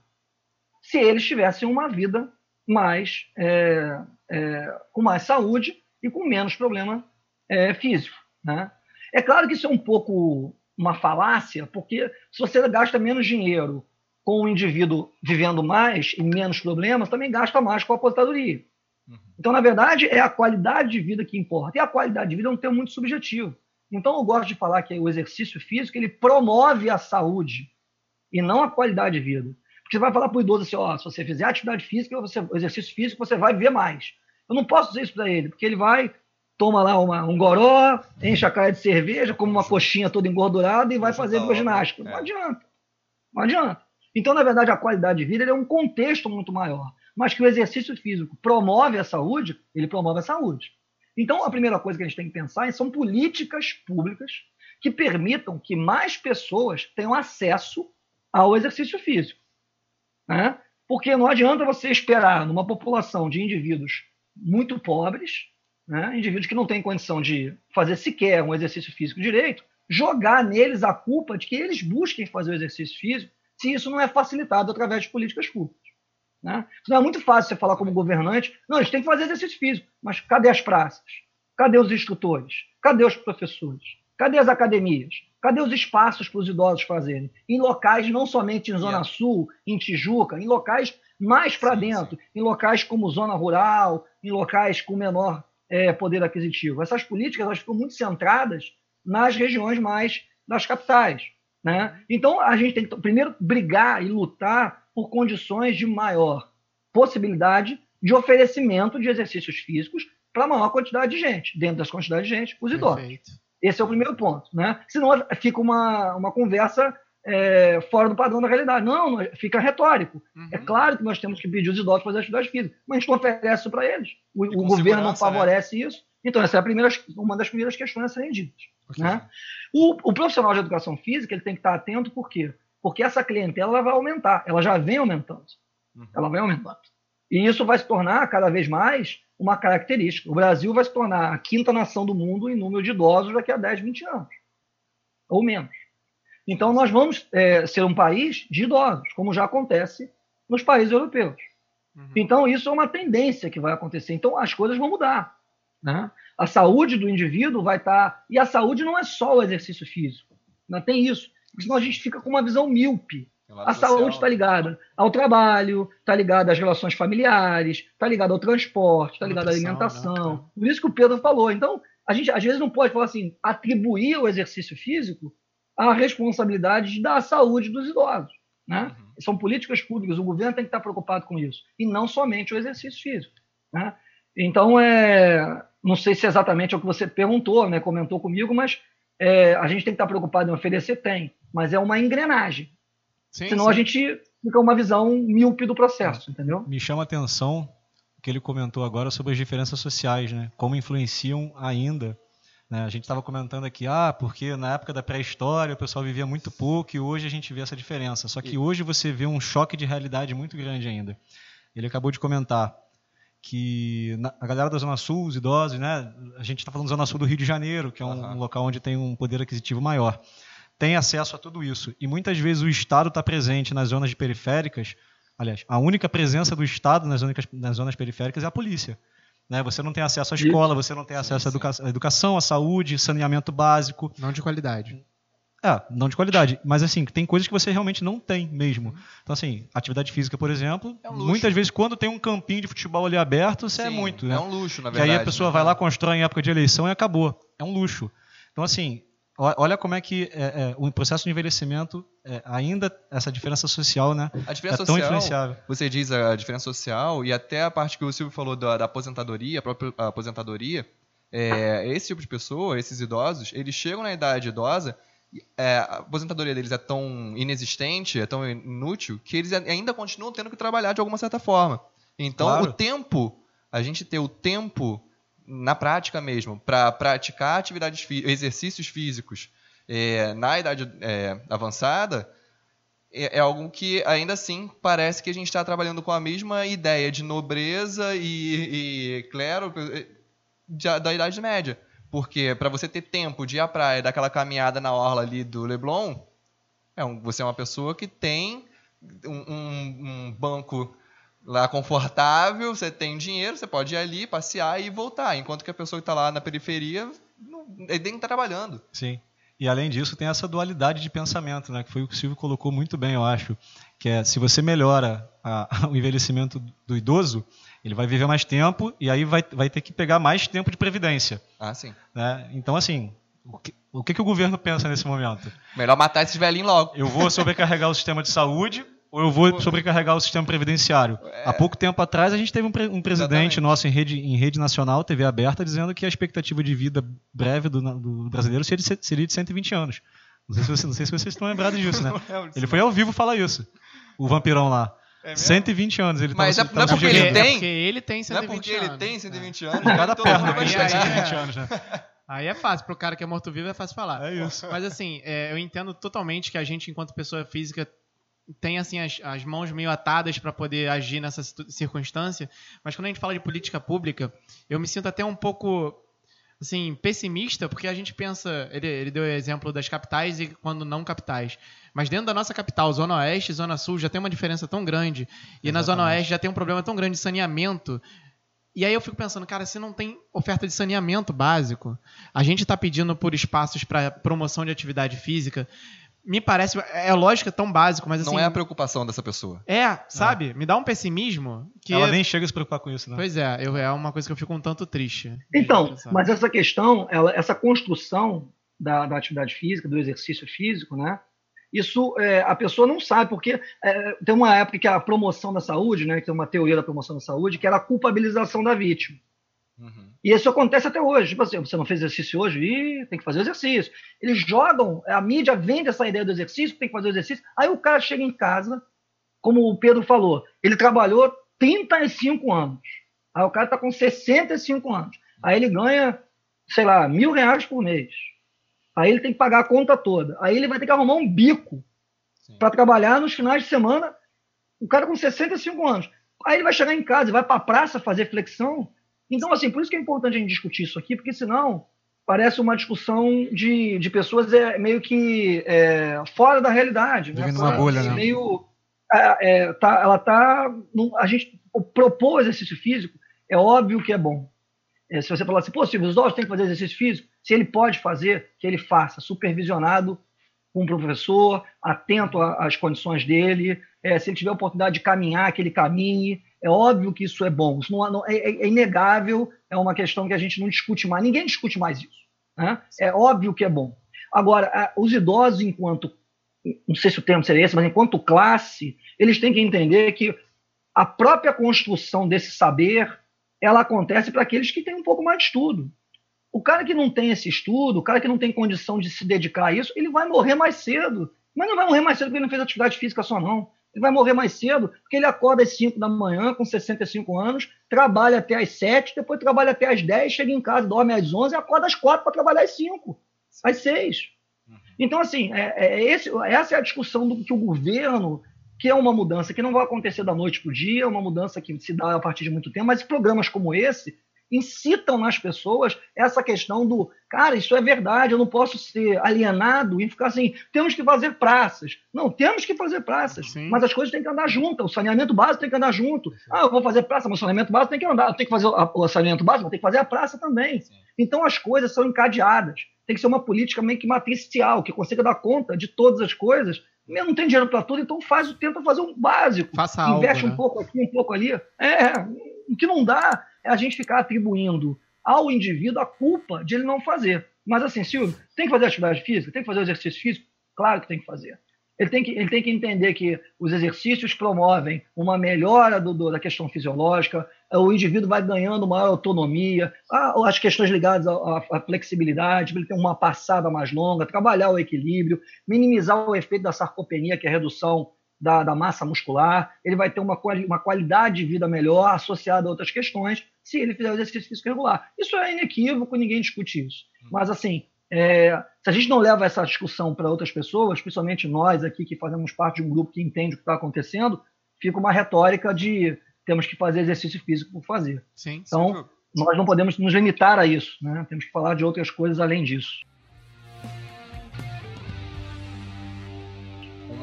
se eles tivessem uma vida mais é, é, com mais saúde e com menos problema é, físico. Né? É claro que isso é um pouco uma falácia, porque se você gasta menos dinheiro com o indivíduo vivendo mais e menos problemas, também gasta mais com a aposentadoria. Uhum. Então, na verdade, é a qualidade de vida que importa. E a qualidade de vida é um termo muito subjetivo. Então, eu gosto de falar que o exercício físico ele promove a saúde e não a qualidade de vida. Porque você vai falar para o idoso assim: ó, se você fizer atividade física, você, exercício físico, você vai ver mais. Eu não posso dizer isso para ele, porque ele vai, toma lá uma, um goró, enche a cara de cerveja, come uma coxinha toda engordurada e vai fazer ginástica. Não é. adianta. Não adianta. Então, na verdade, a qualidade de vida é um contexto muito maior. Mas que o exercício físico promove a saúde, ele promove a saúde. Então, a primeira coisa que a gente tem que pensar são políticas públicas que permitam que mais pessoas tenham acesso ao exercício físico. Né? Porque não adianta você esperar numa população de indivíduos muito pobres, né? indivíduos que não têm condição de fazer sequer um exercício físico direito, jogar neles a culpa de que eles busquem fazer o exercício físico se isso não é facilitado através de políticas públicas. Né? Não é muito fácil você falar como governante, não, a gente tem que fazer exercício físico, mas cadê as praças? Cadê os instrutores? Cadê os professores? Cadê as academias? Cadê os espaços para os idosos fazerem? Em locais não somente em Zona Sul, em Tijuca, em locais mais para dentro, sim. em locais como zona rural, em locais com menor é, poder aquisitivo. Essas políticas elas ficam muito centradas nas regiões mais das capitais. Né? Então, a gente tem que, primeiro, brigar e lutar por condições de maior possibilidade de oferecimento de exercícios físicos para a maior quantidade de gente, dentro das quantidades de gente, os idosos. Perfeito. Esse é o primeiro ponto. Né? Senão fica uma, uma conversa é, fora do padrão da realidade. Não, fica retórico. Uhum. É claro que nós temos que pedir os idosos para fazer atividade física, mas a gente não oferece isso para eles. O, o governo não né? favorece né? isso. Então, essa é a primeira, uma das primeiras questões a serem ditas. Né? O, o, profissional de educação física ele tem que estar atento, por quê? Porque essa clientela vai aumentar, ela já vem aumentando. Uhum. Ela vem aumentando. E isso vai se tornar cada vez mais uma característica. O Brasil vai se tornar a quinta nação do mundo em número de idosos daqui a 10, 20 anos. Ou menos. Então, nós vamos é, ser um país de idosos, como já acontece nos países europeus. Uhum. Então, isso é uma tendência que vai acontecer. Então, as coisas vão mudar. Né? A saúde do indivíduo vai estar. Tá... E a saúde não é só o exercício físico. Não tem isso. Porque senão a gente fica com uma visão míope. A saúde está ligada ao trabalho, está ligada às relações familiares, está ligada ao transporte, está ligada à alimentação. Né? Por isso que o Pedro falou. Então, a gente às vezes não pode falar assim, atribuir o exercício físico a responsabilidade da saúde dos idosos. Né? Uhum. São políticas públicas, o governo tem que estar preocupado com isso, e não somente o exercício físico. Né? Então, é, não sei se é exatamente é o que você perguntou, né, comentou comigo, mas é, a gente tem que estar preocupado em oferecer? Tem, mas é uma engrenagem. Sim, Senão sim. a gente fica uma visão míope do processo, entendeu? Me chama a atenção o que ele comentou agora sobre as diferenças sociais, né? como influenciam ainda Né? A gente estava comentando aqui, ah, porque na época da pré-história o pessoal vivia muito pouco e hoje a gente vê essa diferença. Só que hoje você vê um choque de realidade muito grande ainda. Ele acabou de comentar que a galera da Zona Sul, os idosos, né? A gente está falando da Zona Sul do Rio de Janeiro, que é um, uhum. um local onde tem um poder aquisitivo maior. Tem acesso a tudo isso. E muitas vezes o Estado está presente nas zonas periféricas. Aliás, a única presença do Estado nas zonas, nas zonas periféricas é a polícia. Né? Você não tem acesso à escola, você não tem acesso à educa à educação, à saúde, saneamento básico. Não de qualidade. É, não de qualidade. Mas assim, tem coisas que você realmente não tem mesmo. Então, assim, atividade física, por exemplo, é um muitas vezes quando tem um campinho de futebol ali aberto, você é Sim, é muito. Né? É um luxo, na verdade. E aí a pessoa né? vai lá, constrói em época de eleição e acabou. É um luxo. Então, assim, Olha como é que é, é, o processo de envelhecimento, é, ainda essa diferença social, né? A diferença é tão social, influenciável. Você diz a diferença social e até a parte que o Silvio falou da, da aposentadoria, a própria aposentadoria, é, esse tipo de pessoa, esses idosos, eles chegam na idade idosa, é, a aposentadoria deles é tão inexistente, é tão inútil, que eles ainda continuam tendo que trabalhar de alguma certa forma. Então, claro. o tempo, a gente ter o tempo na prática mesmo, para praticar atividades, exercícios físicos é, na idade é, avançada, é, é, algo que ainda assim parece que a gente está trabalhando com a mesma ideia de nobreza e, e clero de, da Idade Média. Porque para você ter tempo de ir à praia, daquela caminhada na orla ali do Leblon, é um, você é uma pessoa que tem um, um, um banco lá confortável, você tem dinheiro, você pode ir ali, passear e voltar. Enquanto que a pessoa que está lá na periferia, não, ele tem que estar tá trabalhando. Sim. E além disso, tem essa dualidade de pensamento, né, que foi o que o Silvio colocou muito bem, eu acho, que é se você melhora a, o envelhecimento do idoso, ele vai viver mais tempo e aí vai, vai ter que pegar mais tempo de previdência. Ah, sim. Né? Então, assim, o que, o que, que o governo pensa nesse momento? Melhor matar esses velhinhos logo. Eu vou sobrecarregar o sistema de saúde ou eu vou sobrecarregar o sistema previdenciário. É. Há pouco tempo atrás, a gente teve um, pre um presidente Exatamente. nosso em rede, em rede nacional, TV aberta, dizendo que a expectativa de vida breve do, do brasileiro seria de, seria de 120 anos. Não sei, se você, não sei se vocês estão lembrados disso, né? Ele foi ao vivo falar isso, o vampirão lá. É 120 anos. Ele Mas tava, é, não é porque ele tem. É porque ele tem 120 anos. Não é porque anos. ele tem 120 anos. Cada perna ter 120 anos, né? Aí é fácil, pro cara que é morto-vivo é fácil falar. É isso. Mas assim, é, eu entendo totalmente que a gente, enquanto pessoa física, tem assim as, as mãos meio atadas para poder agir nessa circunstância, mas quando a gente fala de política pública, eu me sinto até um pouco assim pessimista, porque a gente pensa, ele, ele deu o exemplo das capitais e quando não capitais, mas dentro da nossa capital, Zona Oeste e Zona Sul já tem uma diferença tão grande, e Exatamente. na Zona Oeste já tem um problema tão grande de saneamento, e aí eu fico pensando, cara, se não tem oferta de saneamento básico, a gente está pedindo por espaços para promoção de atividade física, me parece. É lógico, é tão básico, mas assim. Não é a preocupação dessa pessoa. É, sabe? É. Me dá um pessimismo. Que Ela nem chega a se preocupar com isso, né? Pois é, eu, é uma coisa que eu fico um tanto triste. Então, mas essa questão, ela, essa construção da, da, atividade física, do exercício físico, né? Isso é, a pessoa não sabe, porque é, tem uma época que a promoção da saúde, né? Que tem uma teoria da promoção da saúde, que era a culpabilização da vítima. Uhum. E isso acontece até hoje. Tipo assim, você não fez exercício hoje? Ih, tem que fazer exercício. Eles jogam, a mídia vende essa ideia do exercício, tem que fazer exercício. Aí o cara chega em casa, como o Pedro falou, ele trabalhou 35 anos. Aí o cara está com 65 anos. Aí ele ganha, sei lá, mil reais por mês. Aí ele tem que pagar a conta toda. Aí ele vai ter que arrumar um bico para trabalhar nos finais de semana. O cara com 65 anos. Aí ele vai chegar em casa e vai para a praça fazer flexão. Então, assim, por isso que é importante a gente discutir isso aqui, porque senão parece uma discussão de, de pessoas é, meio que é, fora da realidade. Né? Vivendo né? uma bolha, né? Meio, é, é, tá, ela tá. A gente propor exercício físico é óbvio que é bom. É, se você falar assim, pô, Silvio, os idosos têm que fazer exercício físico, se ele pode fazer, que ele faça, supervisionado com um professor, atento às condições dele, é, se ele tiver a oportunidade de caminhar, que ele caminhe, é óbvio que isso é bom, isso não, não é, é, inegável, é uma questão que a gente não discute mais, ninguém discute mais isso. Né? É óbvio que é bom. Agora, os idosos, enquanto, não sei se o termo seria esse, mas enquanto classe, eles têm que entender que a própria construção desse saber, ela acontece para aqueles que têm um pouco mais de estudo. O cara que não tem esse estudo, o cara que não tem condição de se dedicar a isso, ele vai morrer mais cedo. Mas não vai morrer mais cedo porque ele não fez atividade física só, não Ele vai morrer mais cedo, porque ele acorda às 5 da manhã, com 65 anos, trabalha até às 7, depois trabalha até às 10, chega em casa, dorme às 11 e acorda às 4 para trabalhar às 5, às 6. Uhum. Então, assim, é, é esse, essa é a discussão do que o governo que é uma mudança que não vai acontecer da noite para o dia, é uma mudança que se dá a partir de muito tempo, mas programas como esse incitam nas pessoas essa questão do, cara, isso é verdade, eu não posso ser alienado e ficar assim, temos que fazer praças. Não, temos que fazer praças, Sim. mas as coisas têm que andar juntas, o saneamento básico tem que andar junto. Sim. Ah, eu vou fazer praça, mas o saneamento básico tem que andar, tenho que fazer o saneamento básico, mas tem que fazer a praça também. Sim. Então as coisas são encadeadas. Tem que ser uma política meio que matricial, que consiga dar conta de todas as coisas não tem dinheiro para tudo, então faz, tenta fazer um básico. Faça Investe algo, um pouco aqui, um pouco ali. É, o que não dá é a gente ficar atribuindo ao indivíduo a culpa de ele não fazer. Mas assim, Silvio, tem que fazer atividade física? Tem que fazer exercício físico? Claro que tem que fazer. Ele tem que, ele tem que entender que os exercícios promovem uma melhora do, do, da questão fisiológica, o indivíduo vai ganhando maior autonomia, as questões ligadas à, à flexibilidade, ele tem uma passada mais longa, trabalhar o equilíbrio, minimizar o efeito da sarcopenia, que é a redução da, da massa muscular, ele vai ter uma, uma qualidade de vida melhor associada a outras questões se ele fizer o exercício físico regular. Isso é inequívoco, ninguém discute isso. Mas, assim, é, se a gente não leva essa discussão para outras pessoas, principalmente nós aqui que fazemos parte de um grupo que entende o que está acontecendo, fica uma retórica de temos que fazer exercício físico por fazer. Sim, então, sim. nós não podemos nos limitar a isso, né? temos que falar de outras coisas além disso.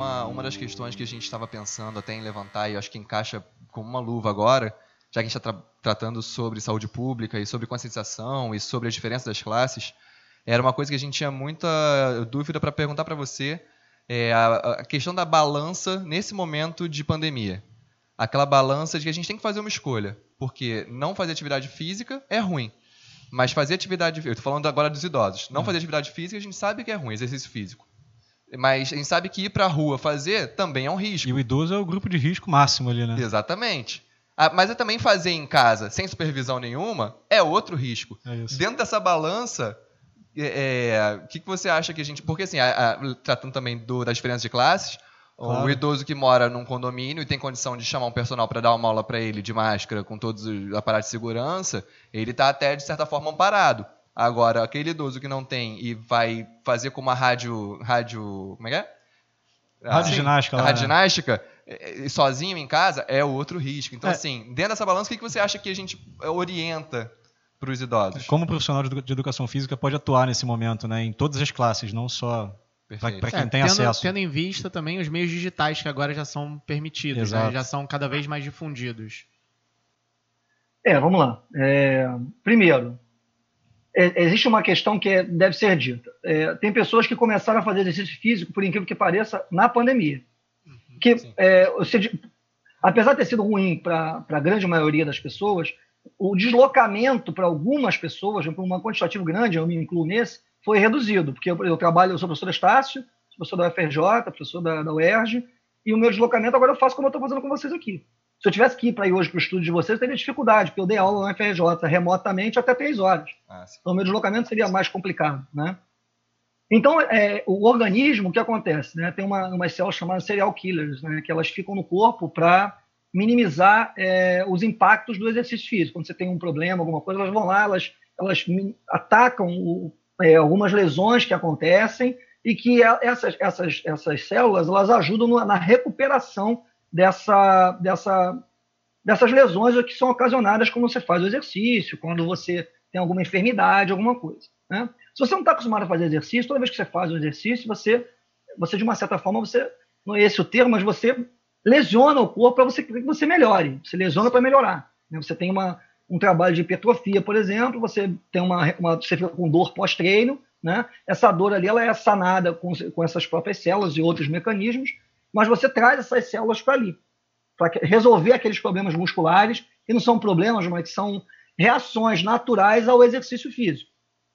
Uma, uma das questões que a gente estava pensando até em levantar, e acho que encaixa como uma luva agora, já que a gente está tra tratando sobre saúde pública e sobre conscientização e sobre a diferença das classes, era uma coisa que a gente tinha muita dúvida para perguntar para você, é a, a, questão da balança nesse momento de pandemia. Aquela balança de que a gente tem que fazer uma escolha, porque não fazer atividade física é ruim, mas fazer atividade, eu estou falando agora dos idosos, não hum. fazer atividade física a gente sabe que é ruim, exercício físico. Mas a gente sabe que ir para a rua fazer também é um risco. E o idoso é o grupo de risco máximo ali, né? Exatamente. Ah, mas é também fazer em casa, sem supervisão nenhuma, é outro risco. É Dentro dessa balança, é, é, o que, que você acha que a gente. Porque, assim, a, a, tratando também do, das diferenças de classes, claro. o idoso que mora num condomínio e tem condição de chamar um personal para dar uma aula para ele de máscara, com todos os aparatos de segurança, ele está até, de certa forma, amparado. Agora, aquele idoso que não tem e vai fazer com uma rádio. rádio como é que é? Rádio assim, ginástica. Lá, rádio né? ginástica, é, sozinho em casa, é outro risco. Então, é. assim, dentro dessa balança, o que, que você acha que a gente orienta para os idosos. Como profissional de educação física pode atuar nesse momento, né, em todas as classes, não só para quem é, tem tendo, acesso. Tendo em vista também os meios digitais que agora já são permitidos, né, já são cada vez mais difundidos. É, vamos lá. É, primeiro, é, existe uma questão que é, deve ser dita. É, tem pessoas que começaram a fazer exercício físico, por incrível que pareça, na pandemia. Uhum, que, é, seja, apesar de ter sido ruim para a grande maioria das pessoas, o deslocamento para algumas pessoas, para um quantitativo grande, eu me incluo nesse, foi reduzido, porque eu, eu trabalho, eu sou professor Estácio, sou professor da UFRJ, professor da, da UERJ, e o meu deslocamento agora eu faço como eu estou fazendo com vocês aqui. Se eu tivesse que ir para ir hoje para o estúdio de vocês, eu teria dificuldade, porque eu dei aula na UFRJ remotamente até três horas. Ah, então, o meu deslocamento seria mais complicado, né? Então, é, o organismo, o que acontece? Né? Tem uma, umas células chamadas serial killers, né? que elas ficam no corpo para minimizar é, os impactos do exercício físico. Quando você tem um problema, alguma coisa, elas vão lá, elas, elas atacam o, é, algumas lesões que acontecem e que essas, essas, essas células elas ajudam na recuperação dessa, dessa, dessas lesões que são ocasionadas quando você faz o exercício, quando você tem alguma enfermidade, alguma coisa. Né? Se você não está acostumado a fazer exercício, toda vez que você faz o exercício, você, você de uma certa forma, você não é esse o termo, mas você lesiona o corpo para você que você melhore. Você lesiona para melhorar. Né? Você tem uma, um trabalho de hipertrofia, por exemplo, você tem uma, uma você fica com dor pós-treino, né? Essa dor ali ela é sanada com, com essas próprias células e outros mecanismos, mas você traz essas células para ali, para resolver aqueles problemas musculares que não são problemas, mas que são reações naturais ao exercício físico,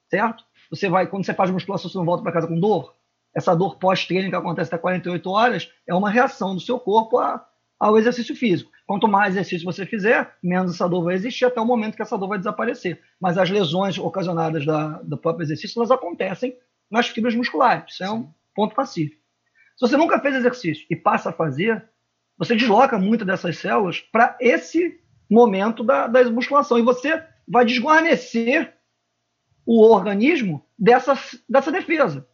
certo? Você vai quando você faz musculação, você não volta para casa com dor, essa dor pós-treino que acontece até 48 horas é uma reação do seu corpo a, ao exercício físico. Quanto mais exercício você fizer, menos essa dor vai existir até o momento que essa dor vai desaparecer. Mas as lesões ocasionadas da, do próprio exercício, elas acontecem nas fibras musculares. Isso é um ponto pacífico. Se você nunca fez exercício e passa a fazer, Você desloca muitas dessas células para esse momento da, da musculação. E você vai desguarnecer o organismo dessa, dessa defesa.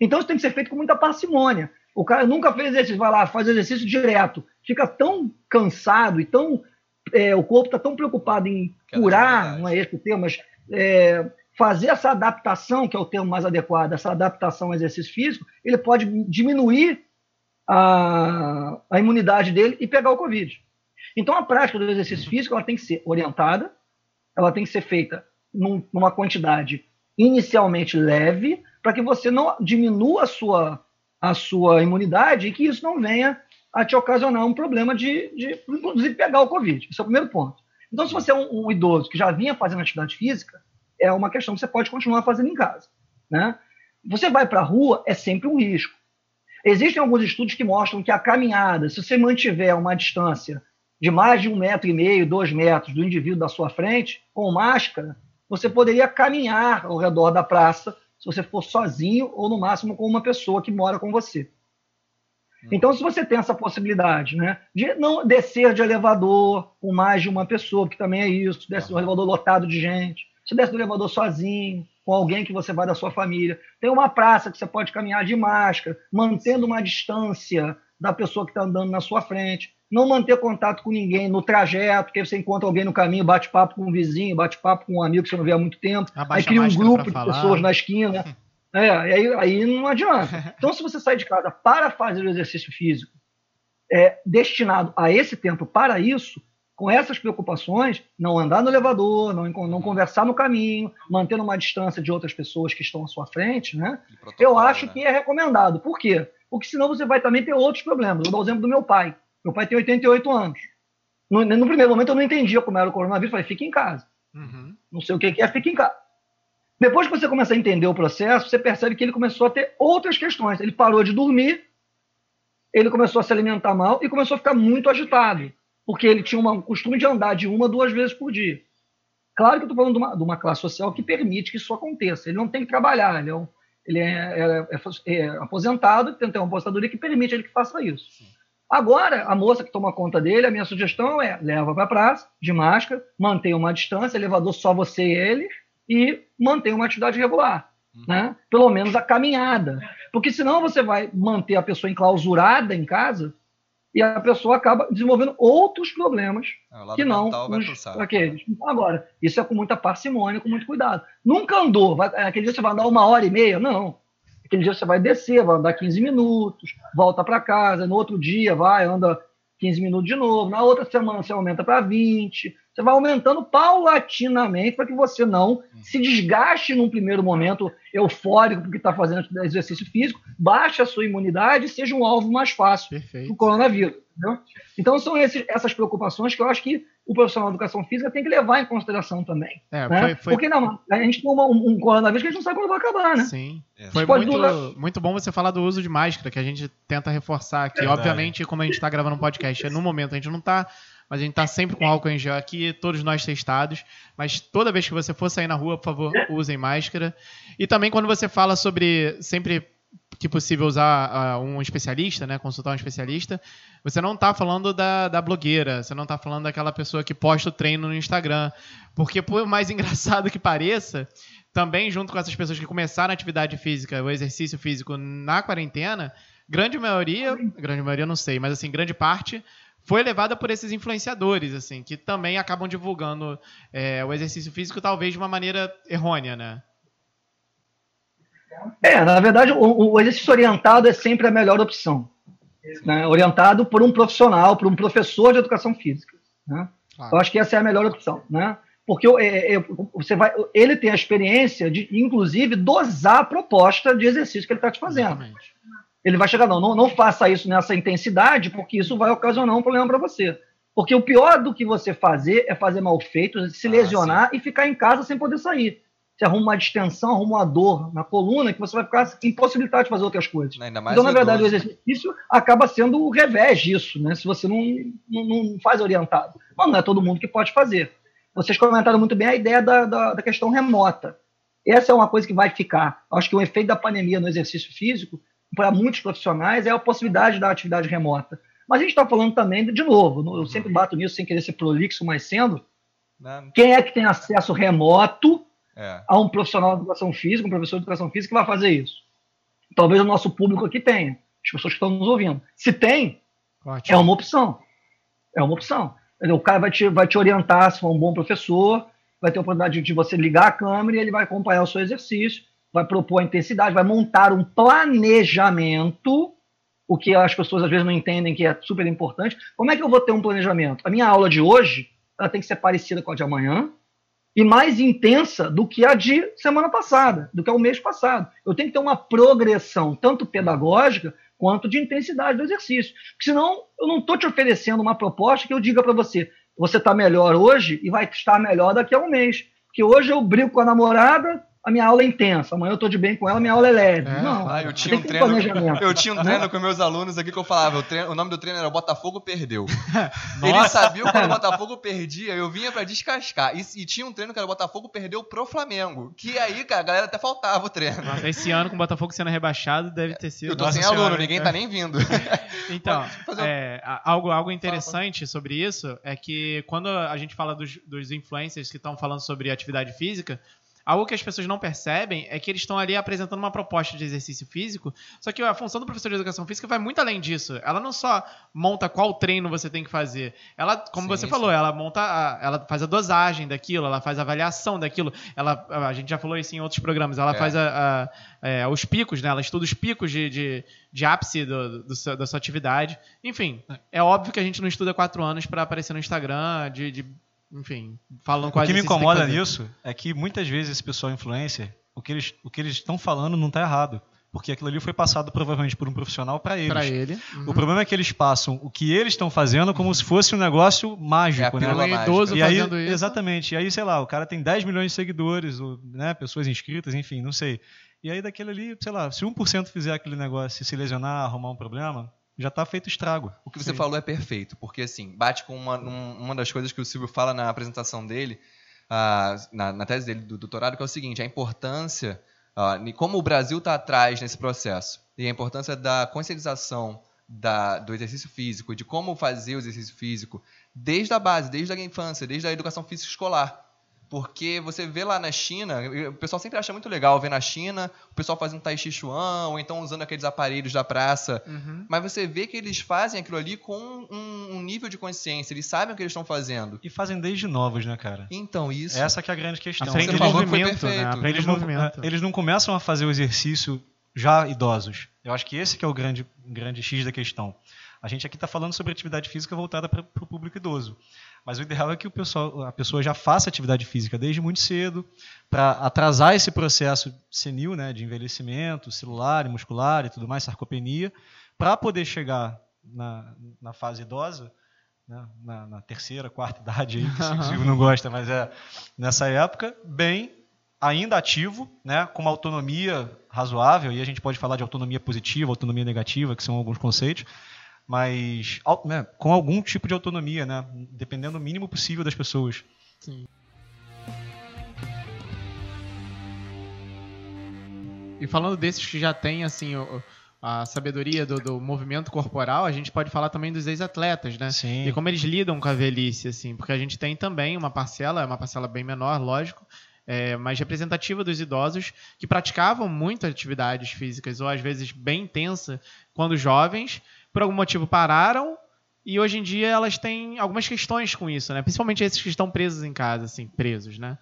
Então isso tem que ser feito com muita parcimônia. O cara nunca fez exercício, vai lá, faz exercício direto, fica tão cansado e tão. É, o corpo está tão preocupado em curar, não é esse o termo, mas é, fazer essa adaptação, que é o termo mais adequado, essa adaptação ao exercício físico, ele pode diminuir a, a imunidade dele e pegar o Covid. Então, a prática do exercício físico ela tem que ser orientada, ela tem que ser feita num, numa quantidade inicialmente leve, para que você não diminua a sua, a sua imunidade e que isso não venha a te ocasionar um problema de, de inclusive, pegar o Covid. Esse é o primeiro ponto. Então, se você é um, um, idoso que já vinha fazendo atividade física, é uma questão que você pode continuar fazendo em casa. Né? Você vai para a rua, é sempre um risco. Existem alguns estudos que mostram que a caminhada, se você mantiver uma distância de mais de um metro e meio, dois metros do indivíduo da sua frente, com máscara, você poderia caminhar ao redor da praça se você for sozinho ou no máximo com uma pessoa que mora com você. Hum. Então, se você tem essa possibilidade, né, de não descer de elevador com mais de uma pessoa, que também é isso, desce do elevador lotado de gente, se desce do elevador sozinho, com alguém que você vai da sua família, tem uma praça que você pode caminhar de máscara, mantendo uma distância da pessoa que está andando na sua frente não manter contato com ninguém no trajeto, porque você encontra alguém no caminho, bate papo com um vizinho, bate papo com um amigo que você não vê há muito tempo, Abaixa aí cria um grupo de pessoas na esquina. é, aí, aí não adianta. Então, se você sai de casa para fazer o exercício físico é, destinado a esse tempo para isso, com essas preocupações, não andar no elevador, não, não conversar no caminho, mantendo uma distância de outras pessoas que estão à sua frente, né? Eu acho né? que é recomendado. Por quê? Porque senão você vai também ter outros problemas. Eu dou o exemplo do meu pai. Meu pai tem 88 anos. No, no primeiro momento eu não entendia como era o coronavírus. Falei, fica em casa. Uhum. Não sei o que é, fica em casa. Depois que você começa a entender o processo, você percebe que ele começou a ter outras questões. Ele parou de dormir, ele começou a se alimentar mal e começou a ficar muito agitado, porque ele tinha um costume de andar de uma, duas vezes por dia. Claro que eu estou falando de uma, de uma, classe social que permite que isso aconteça. Ele não tem que trabalhar, ele é, um, ele é, é, é, é aposentado, tem uma aposentadoria que permite ele que faça isso. Sim. Agora, a moça que toma conta dele, a minha sugestão é leva para a praça, de máscara, mantenha uma distância, elevador só você e ele, e mantenha uma atividade regular. Uhum. Né? Pelo menos a caminhada. Porque senão você vai manter a pessoa enclausurada em casa e a pessoa acaba desenvolvendo outros problemas é, que não os, aqueles. Agora, isso é com muita parcimônia, com muito cuidado. Nunca andou, vai, aquele dia você vai andar uma hora e meia, não. Aquele dia você vai descer, vai andar 15 minutos, volta para casa, no outro dia vai, anda 15 minutos de novo, na outra semana você aumenta para 20, você vai aumentando paulatinamente para que você não se desgaste num primeiro momento eufórico porque está fazendo exercício físico, baixe a sua imunidade e seja um alvo mais fácil do coronavírus. Entendeu? Então são esses, essas preocupações que eu acho que o profissional de educação física tem que levar em consideração também. É, né? foi, foi... Porque não, a gente tem um, um, coronavírus que a gente não sabe quando vai acabar, né? Sim. É. Foi muito, durar... muito bom você falar do uso de máscara, que a gente tenta reforçar aqui. É Obviamente, como a gente está gravando um podcast, é no momento a gente não está mas a gente está sempre com álcool em gel aqui, todos nós testados. Mas toda vez que você for sair na rua, por favor, usem máscara. E também quando você fala sobre sempre que possível usar uh, um especialista, né, consultar um especialista, você não está falando da, da blogueira, você não está falando daquela pessoa que posta o treino no Instagram, porque por mais engraçado que pareça, também junto com essas pessoas que começaram a atividade física, o exercício físico na quarentena, grande maioria, grande maioria não sei, mas assim, grande parte foi levada por esses influenciadores, assim, que também acabam divulgando é, o exercício físico talvez de uma maneira errônea, né? É, na verdade, o, o exercício orientado é sempre a melhor opção. Né? Orientado por um profissional, por um professor de educação física. Né? Claro. Eu acho que essa é a melhor opção, né? Porque é, é, você vai, ele tem a experiência de, inclusive, dosar a proposta de exercício que ele está te fazendo. Exatamente. Ele vai chegar, não, não, não faça isso nessa intensidade, porque isso vai ocasionar um problema para você. Porque o pior do que você fazer é fazer mal feito, se ah, lesionar sim. e ficar em casa sem poder sair você arruma uma distensão, arruma uma dor na coluna que você vai ficar impossibilitado de fazer outras coisas. então, na verdade, o exercício acaba sendo o revés disso, né? Se você não, não, não, faz orientado. Mas não é todo mundo que pode fazer. Vocês comentaram muito bem a ideia da, da, da questão remota. Essa é uma coisa que vai ficar. Acho que o efeito da pandemia no exercício físico, para muitos profissionais, é a possibilidade da atividade remota. Mas a gente está falando também, de novo, eu sempre bato nisso sem querer ser prolixo, mas sendo, quem é que tem acesso remoto é. a um profissional de educação física, um professor de educação física que vai fazer isso? Talvez o nosso público aqui tenha, as pessoas que estão nos ouvindo. Se tem, Ótimo. é uma opção. É uma opção. O cara vai te, vai te orientar se for um bom professor, vai ter a oportunidade de você ligar a câmera e ele vai acompanhar o seu exercício, vai propor a intensidade, vai montar um planejamento, o que as pessoas às vezes não entendem que é super importante. Como é que eu vou ter um planejamento? A minha aula de hoje ela tem que ser parecida com a de amanhã e mais intensa do que a de semana passada, do que o mês passado. Eu tenho que ter uma progressão, tanto pedagógica quanto de intensidade do exercício. Porque senão eu não estou te oferecendo uma proposta que eu diga para você, você está melhor hoje e vai estar melhor daqui a um mês. Porque hoje eu brigo com a namorada, a minha aula é intensa. Amanhã eu estou de bem com ela, minha aula é leve. É, não, ah, eu, tinha um treino, eu tinha um treino com meus alunos aqui que eu falava, o, treino, o nome do treino era Botafogo Perdeu. Eles sabiam quando o Botafogo perdia, eu vinha para descascar. E, e, tinha um treino que era o Botafogo Perdeu pro Flamengo. Que aí, cara, a galera até faltava o treino. Nossa, esse ano com o Botafogo sendo rebaixado deve ter sido... Eu tô sem senhora, aluno, ninguém tá nem vindo. então, é, algo, algo interessante sobre isso é que quando a gente fala dos, dos influencers que estão falando sobre atividade física, Algo que as pessoas não percebem é que eles estão ali apresentando uma proposta de exercício físico, só que a função do professor de educação física vai muito além disso. Ela não só monta qual treino você tem que fazer, ela, como sim, você sim. falou, ela monta, a, ela faz a dosagem daquilo, ela faz a avaliação daquilo. Ela, a gente já falou isso em outros programas. Ela é. faz a, a, é, os picos, né? Ela estuda os picos de, de, de ápice do, do, da sua atividade. Enfim, é. é óbvio que a gente não estuda quatro anos para aparecer no Instagram, de, de enfim, falando com O que me incomoda nisso é que muitas vezes esse pessoal influencer, o que eles o que eles estão falando não está errado. Porque aquilo ali foi passado provavelmente por um profissional para eles. Para ele. Uhum. O problema é que eles passam o que eles estão fazendo como se fosse um negócio mágico, é né? Um idoso e aí, fazendo isso. Exatamente. E aí, sei lá, o cara tem 10 milhões de seguidores, ou, né, pessoas inscritas, enfim, não sei. E aí daquele ali, sei lá, se 1% fizer aquele negócio e se lesionar, arrumar um problema, já está feito estrago. O que você Sim. falou é perfeito, porque assim, bate com uma, uma das coisas que o Silvio fala na apresentação dele, uh, na, na, tese dele do doutorado, que é o seguinte, a importância, uh, como o Brasil está atrás nesse processo, e a importância da conscientização da, do exercício físico, de como fazer o exercício físico, desde a base, desde a infância, desde a educação física escolar. Porque você vê lá na China, o pessoal sempre acha muito legal ver na China o pessoal fazendo Tai Chi Chuan, ou então usando aqueles aparelhos da praça. Uhum. Mas você vê que eles fazem aquilo ali com um, um, nível de consciência, eles sabem o que eles estão fazendo. E fazem desde novos, né, cara? Então, isso. Essa que é a grande questão. Aprende falou movimento. Né? Eles, não, eles não começam a fazer o exercício já idosos. Eu acho que esse que é o grande, grande X da questão. A gente aqui está falando sobre atividade física voltada para o público idoso. Mas o ideal é que o pessoal, a pessoa já faça atividade física desde muito cedo, para atrasar esse processo senil, né, de envelhecimento celular e muscular e tudo mais, sarcopenia, para poder chegar na, na fase idosa, né, na, na, terceira, quarta idade, aí, que o Silvio não gosta, mas é nessa época, bem, ainda ativo, né, com uma autonomia razoável, e a gente pode falar de autonomia positiva, autonomia negativa, que são alguns conceitos, mas né, com algum tipo de autonomia, né, dependendo do mínimo possível das pessoas. Sim. E falando desses que já têm assim a sabedoria do, do, movimento corporal, a gente pode falar também dos ex-atletas, né? Sim. E como eles lidam com a velhice, assim, porque a gente tem também uma parcela, uma parcela bem menor, lógico, é, mais representativa dos idosos que praticavam muitas atividades físicas ou às vezes bem intensa quando jovens, por algum motivo pararam e hoje em dia elas têm algumas questões com isso, né? Principalmente esses que estão presos em casa, assim, presos, né?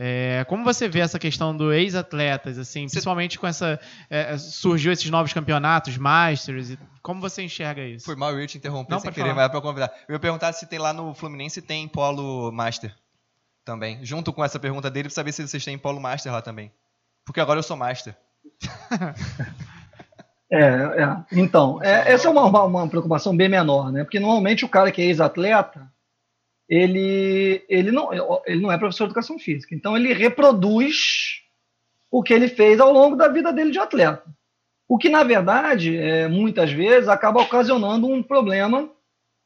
É, como você vê essa questão do ex-atletas, assim, principalmente com essa é, surgiu esses novos campeonatos, Masters, e como você enxerga isso? Foi mal eu te interromper Não, sem querer, falar. mas é para convidar. Eu ia perguntar se tem lá no Fluminense tem polo Master também, junto com essa pergunta dele, para saber se vocês têm polo Master lá também, porque agora eu sou Master. É, é. Então, é, essa é uma, uma, uma, preocupação bem menor, né? Porque normalmente o cara que é ex-atleta, ele, ele, não, ele não é professor de educação física. Então ele reproduz o que ele fez ao longo da vida dele de atleta. O que, na verdade, é, muitas vezes acaba ocasionando um problema,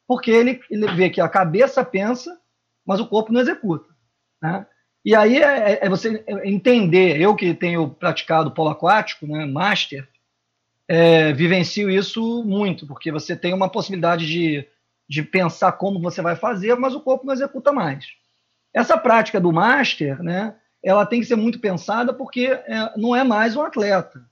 porque ele, ele vê que a cabeça pensa, mas o corpo não executa. Né? E aí é, é, você entender, eu que tenho praticado polo aquático, né, master, é, vivencio isso muito, porque você tem uma possibilidade de, de pensar como você vai fazer, mas o corpo não executa mais. Essa prática do master, né, ela tem que ser muito pensada porque é, não é mais um atleta.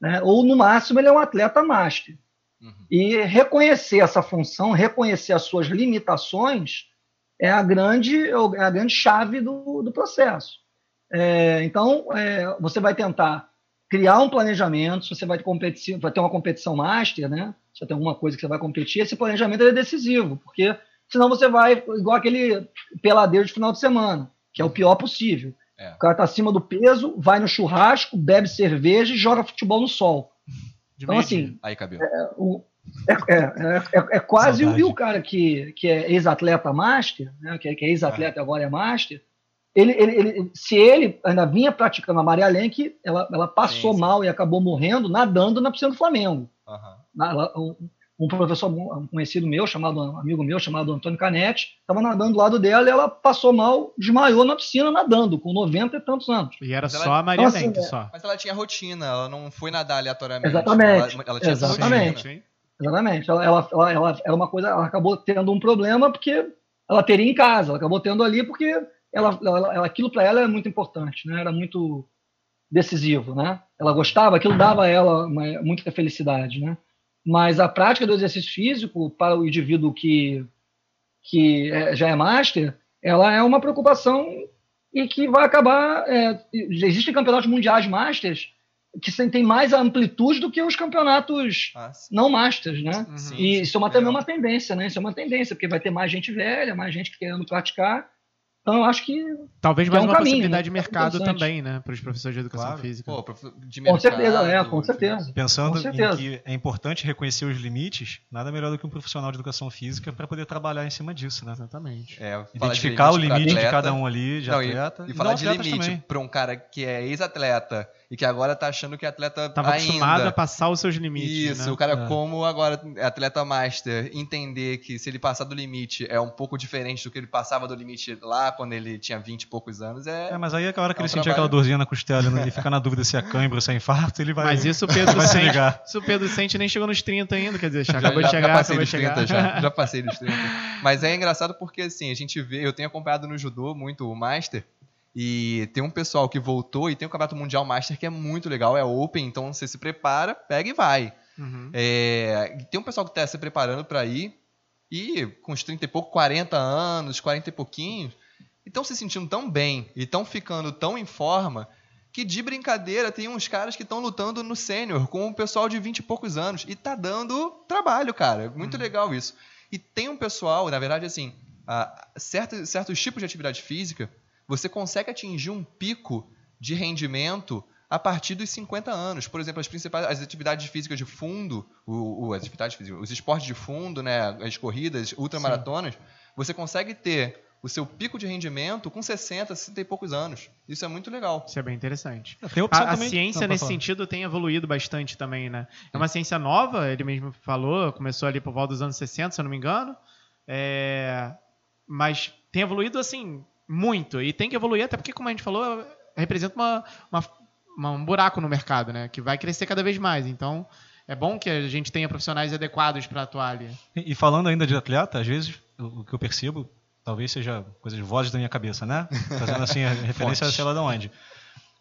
Né? Ou, no máximo, ele é um atleta master. Uhum. E reconhecer essa função, reconhecer as suas limitações, é a grande, é a grande chave do, do processo. É, então, é, você vai tentar criar um planejamento, se você vai, competir, vai ter uma competição master, né? se tem alguma coisa que você vai competir, esse planejamento é decisivo, porque senão você vai igual aquele peladeiro de final de semana, que é o pior possível. É. O cara está acima do peso, vai no churrasco, bebe cerveja e joga futebol no sol. De então, assim. Aí, cabelo. É, o, é, é, é, é, quase o, o cara que, que é ex-atleta master, né, que, que é ex-atleta agora é master. Ele, ele, ele, se ele ainda vinha praticando a Maria Lenk, ela, ela passou sim, sim. mal e acabou morrendo nadando na piscina do Flamengo. Uhum. Ela, um professor um conhecido meu, chamado um amigo meu, chamado Antônio Canetti, estava nadando do lado dela e ela passou mal, desmaiou na piscina nadando, com 90 e tantos anos. E era só a Maria então, assim, só. Mas ela tinha rotina, ela não foi nadar aleatoriamente. Exatamente. Ela, ela tinha Exatamente. Exatamente. Ela, ela, ela, ela, era uma coisa, ela acabou tendo um problema porque ela teria em casa, ela acabou tendo ali porque ela, ela, aquilo para ela era muito importante, né? Era muito decisivo, né? Ela gostava, aquilo dava a ela uma, muita felicidade, né? Mas a prática do exercício físico para o indivíduo que, que é, já é master, ela é uma preocupação e que vai acabar. É, existem campeonatos mundiais masters que tem mais amplitude do que os campeonatos ah, não masters, né? Sim, e sim, isso é uma, também uma tendência, né? Isso é uma tendência, porque vai ter mais gente velha, mais gente querendo praticar, então, eu acho que. Talvez que mais é um uma caminho, possibilidade de né? mercado também, né? Para os professores de educação claro. física. Pô, de mercado, com certeza, é, com certeza. Pensando com certeza. em que é importante reconhecer os limites, nada melhor do que um profissional de educação física para poder trabalhar em cima disso, né? Exatamente. É, Identificar limite o limite de cada um ali, de Não, atleta. E, e falar de limite para um cara que é ex-atleta e que agora tá achando que atleta Tava ainda. acostumado a passar os seus limites. Isso, né? o cara, é. como agora é atleta master, entender que se ele passar do limite é um pouco diferente do que ele passava do limite lá quando ele tinha 20 e poucos anos. É, é mas aí a hora que é um ele sentir aquela dorzinha na costela né? e ficar na dúvida se é cãibra ou se é infarto, ele vai. Mas isso o Pedro sente. Ligar. Isso o Pedro sente nem chegou nos 30 ainda, quer dizer, já, acabou já, de chegar. Já passei dos 30, já, já passei dos 30. Mas é engraçado porque assim, a gente vê, eu tenho acompanhado no judô muito o Master. E tem um pessoal que voltou e tem o Campeonato Mundial Master que é muito legal, é open, então você se prepara, pega e vai. Uhum. É, tem um pessoal que está se preparando para ir e com uns 30 e pouco, 40 anos, 40 e pouquinhos, estão se sentindo tão bem e estão ficando tão em forma que de brincadeira tem uns caras que estão lutando no sênior com o pessoal de 20 e poucos anos e tá dando trabalho, cara. Muito uhum. legal isso. E tem um pessoal, na verdade, assim, certos, certos tipos de atividade física você consegue atingir um pico de rendimento a partir dos 50 anos. Por exemplo, as principais as atividades físicas de fundo, o, o as atividades físicas, os esportes de fundo, né, as corridas, ultramaratonas, Sim. você consegue ter o seu pico de rendimento com 60, 60 e poucos anos. Isso é muito legal. Isso é bem interessante. A, a, ciência, Não, nesse sentido, tem evoluído bastante também, né? É uma ciência nova, ele mesmo falou, começou ali por volta dos anos 60, se eu não me engano. É... Mas tem evoluído, assim, muito. E tem que evoluir, até porque, como a gente falou, representa uma, uma, uma, um buraco no mercado, né? Que vai crescer cada vez mais. Então, é bom que a gente tenha profissionais adequados para atuar ali. E, e, falando ainda de atleta, às vezes, o, o, que eu percebo, talvez seja coisa de vozes da minha cabeça, né? Fazendo assim a referência sei lá de onde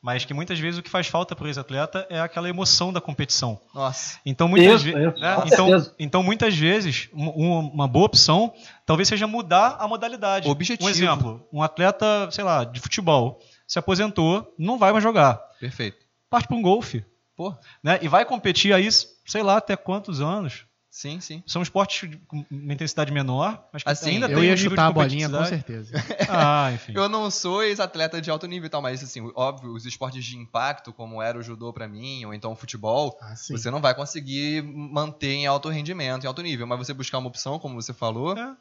mas que muitas vezes o que faz falta para o ex-atleta é aquela emoção da competição. Nossa. Então muitas, isso, isso. Né? então, então, muitas vezes uma, uma, boa opção talvez seja mudar a modalidade. Objetivo. Um exemplo, um atleta, sei lá, de futebol, se aposentou, não vai mais jogar. Perfeito. Parte para um golfe. Pô. Né? E vai competir aí, sei lá, até quantos anos. Sim, sim. São esportes com uma intensidade menor, mas que assim, ainda eu tem ia um chutar a bolinha com certeza. ah, enfim. Eu não sou ex-atleta de alto nível e tal, mas assim, óbvio, os esportes de impacto, como era o judô para mim, ou então o futebol, ah, você não vai conseguir manter em alto rendimento, em alto nível, mas você buscar uma opção, como você falou, é.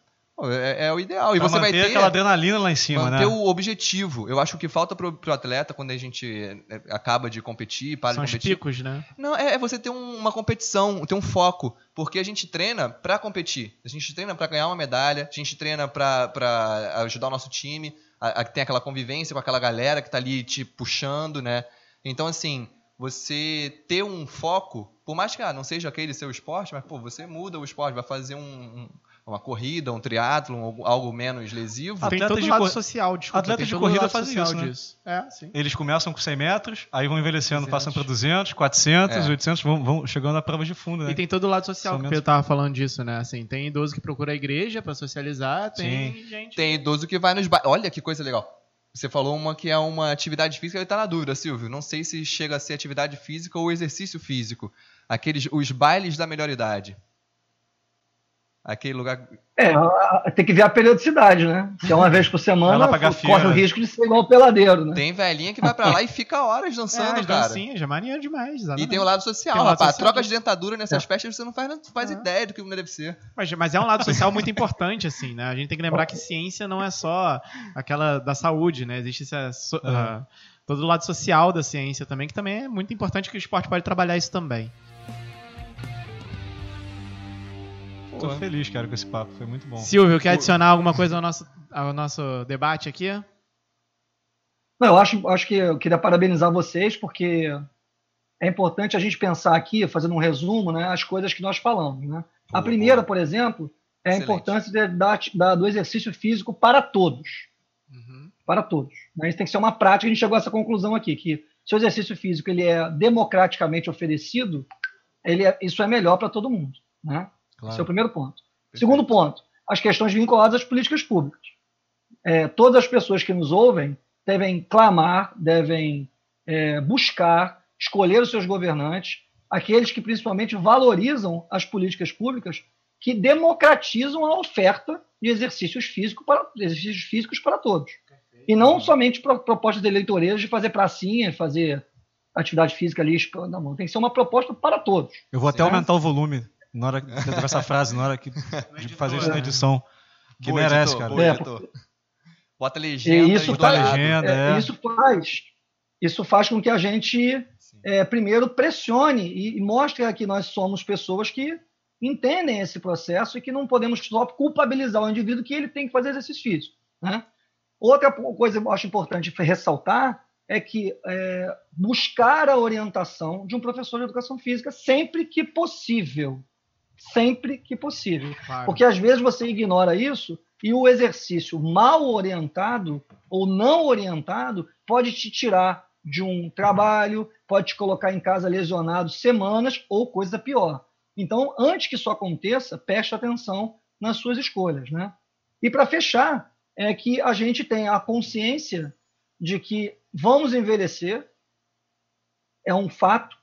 É, é, o ideal. E pra você vai ter aquela adrenalina lá em cima, manter né? o objetivo. Eu acho que o que falta pro, pro atleta quando a gente é, acaba de competir, para São de competir. Os picos, né? Não, é, é você ter um, uma competição, ter um foco. Porque a gente treina para competir. A gente treina para ganhar uma medalha, a gente treina para ajudar o nosso time, a, a, tem aquela convivência com aquela galera que tá ali te puxando, né? Então, assim, você ter um foco, por mais que ah, não seja aquele seu esporte, mas pô, você muda o esporte, vai fazer um, um, uma corrida, um triatlon, algo menos lesivo. Tem Atletas de lado social, desculpa. Atletas de corrida lado fazem isso, né? disso. É, sim. Eles começam com 100 metros, aí vão envelhecendo, 200. passam para 200, 400, É. 800, vão, vão chegando a provas de fundo, né? E tem todo o lado social São que o menos- Pedro tava falando disso, né? Assim, tem idoso que procura a igreja pra socializar, tem gente. Tem idoso que vai nos ba... Olha que coisa legal. Você falou uma que é uma atividade física, ele tá na dúvida, Silvio. Não sei se chega a ser atividade física ou exercício físico. Aqueles, os bailes da melhor idade. Aquele lugar. É, tem que ver a periodicidade, né? Se é uma vez por semana, corre o risco de ser igual o peladeiro, né? Tem velhinha que vai pra lá e fica horas É, dançando, as cara. dancinhas, é maneiro demais, E exatamente. tem o lado social, lado rapaz. social Troca de dentadura nessas É. festas, você não faz, não faz É. ideia do que deve ser. Mas, mas é um lado social muito importante, assim, né? A gente tem que lembrar que ciência não é só aquela da saúde, né? Existe essa, so- Uhum. ah, todo o lado social da ciência também, que também é muito importante que o esporte pode trabalhar isso também. Tô feliz, cara, com esse papo, foi muito bom. Silvio, quer adicionar alguma coisa ao nosso, ao nosso debate aqui? Não, eu acho, acho que eu queria parabenizar vocês, porque é importante a gente pensar aqui, fazendo um resumo, né, as coisas que nós falamos. Né? A primeira, por exemplo, é a Excelente. importância de- da, da- do exercício físico para todos. Uhum. Para todos. Né? Isso tem que ser uma prática, a gente chegou a essa conclusão aqui, que se o exercício físico ele é democraticamente oferecido, ele é- isso é melhor para todo mundo. Né? Esse é o primeiro ponto. Segundo ponto, as questões vinculadas às políticas públicas. É, todas as pessoas que nos ouvem devem clamar, devem é, buscar, escolher os seus governantes, aqueles que principalmente valorizam as políticas públicas que democratizam a oferta de exercícios físicos para, exercícios físicos para todos. E não somente pro- propostas eleitoreiras de fazer pracinha, fazer atividade física ali, não, tem que ser uma proposta para todos. Eu vou até Sim. aumentar o volume na hora dentro dessa frase, na hora que, de fazer isso na edição. Que Boa, merece, editor, cara. boa, É, editor. Bota legenda isso lado. legenda. É, é. Isso faz, isso faz com que a gente é, primeiro pressione e, e mostre que nós somos pessoas que entendem esse processo e que não podemos só culpabilizar o indivíduo que ele tem que fazer exercício físico. Né? Outra coisa que eu acho importante ressaltar é que é, buscar a orientação de um professor de educação física sempre que possível. Sempre que possível. Claro. Porque às vezes você ignora isso e o exercício mal orientado ou não orientado pode te tirar de um trabalho, pode te colocar em casa lesionado semanas ou coisa pior. Então, antes que isso aconteça, preste atenção nas suas escolhas. Né? E para fechar, é que a gente tem a consciência de que vamos envelhecer, é um fato,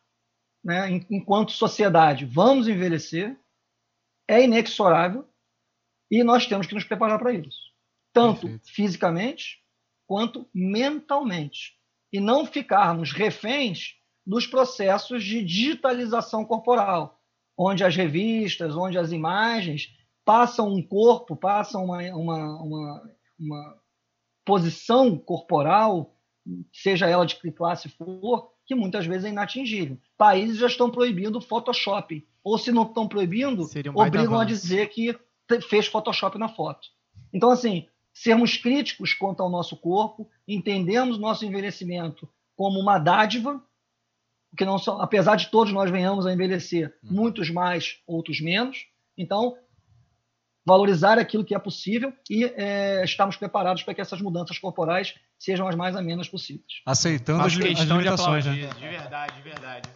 né? En- enquanto sociedade, vamos envelhecer, é inexorável e nós temos que nos preparar para isso, tanto Perfeito. fisicamente quanto mentalmente, e não ficarmos reféns dos processos de digitalização corporal, onde as revistas, onde as imagens passam um corpo, passam uma, uma, uma, uma posição corporal, seja ela de que classe for, que muitas vezes é inatingível. Países já estão proibindo Photoshop, ou se não estão proibindo, um obrigam a dizer que fez Photoshop na foto. Então, assim, sermos críticos quanto ao nosso corpo, entendemos nosso envelhecimento como uma dádiva, porque não só, apesar de todos nós venhamos a envelhecer, Uhum. muitos mais, outros menos. Então, valorizar aquilo que é possível e é, estarmos preparados para que essas mudanças corporais sejam as mais amenas possíveis. Aceitando as, as questão de limitações, aplaudir, né? de verdade, de verdade.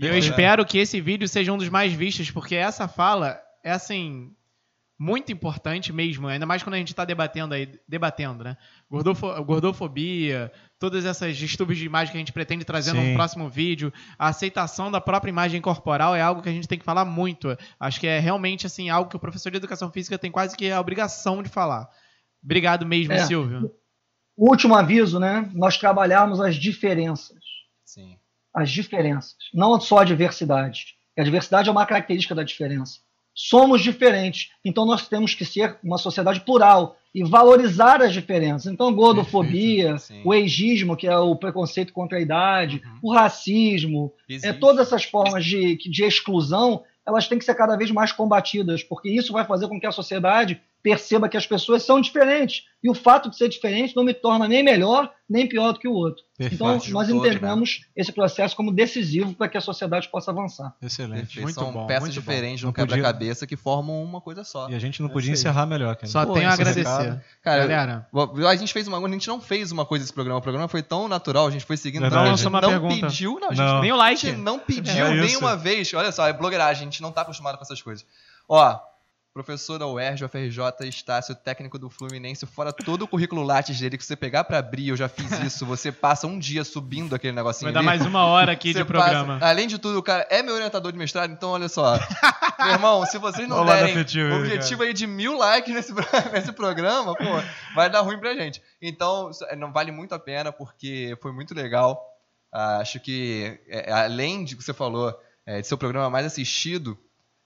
E eu espero que esse vídeo seja um dos mais vistos, porque essa fala é assim muito importante mesmo, ainda mais quando a gente está debatendo aí, debatendo, né? Gordofo- gordofobia, todas essas distúrbios de imagem que a gente pretende trazer Sim. no próximo vídeo, a aceitação da própria imagem corporal é algo que a gente tem que falar muito. Acho que é realmente assim algo que o professor de educação física tem quase que a obrigação de falar. Obrigado mesmo, É. Silvio. O último aviso, né? Nós trabalharmos as diferenças. Sim. As diferenças, não só a diversidade. A diversidade é uma característica da diferença. Somos diferentes, então nós temos que ser uma sociedade plural e valorizar as diferenças. Então, gordofobia, Sim. o ageismo, que é o preconceito contra a idade, Uhum. o racismo, é, todas essas formas de, de exclusão, elas têm que ser cada vez mais combatidas, porque isso vai fazer com que a sociedade perceba que as pessoas são diferentes. E o fato de ser diferente não me torna nem melhor nem pior do que o outro. Perfeito. Então, nós Todos, entendemos esse processo como decisivo para que a sociedade possa avançar. Excelente. Perfeito. Muito São bom, peças muito bom. diferentes Não no podia- quebra-cabeça que formam uma coisa só. E a gente não É podia encerrar melhor, cara. Só Pô, tenho a agradecer. Cara, Galera, a gente fez uma. A gente não fez uma coisa desse programa. O programa foi tão natural, a gente foi seguindo. Tanto, a Não gente não pergunta. pediu, não, a gente Não. nem o A like. gente não pediu É nenhuma vez. Olha só, é blogueiragem, a gente não tá acostumado com essas coisas. Ó, professor da UERJ, UFRJ, Estácio, técnico do Fluminense, fora todo o currículo Lattes dele, que você pegar pra abrir, eu já fiz isso, você passa um dia subindo aquele negocinho Vai dar ali. mais uma hora aqui de programa. passa- além de tudo, o cara é meu orientador de mestrado, então olha só. meu irmão, se vocês não Olha o lado derem afetivo o objetivo aí de mil likes nesse, nesse programa, pô, vai dar ruim pra gente. Então, isso- não vale muito a pena, porque foi muito legal. Ah, acho que, é, além de que você falou, é, de ser o programa mais assistido,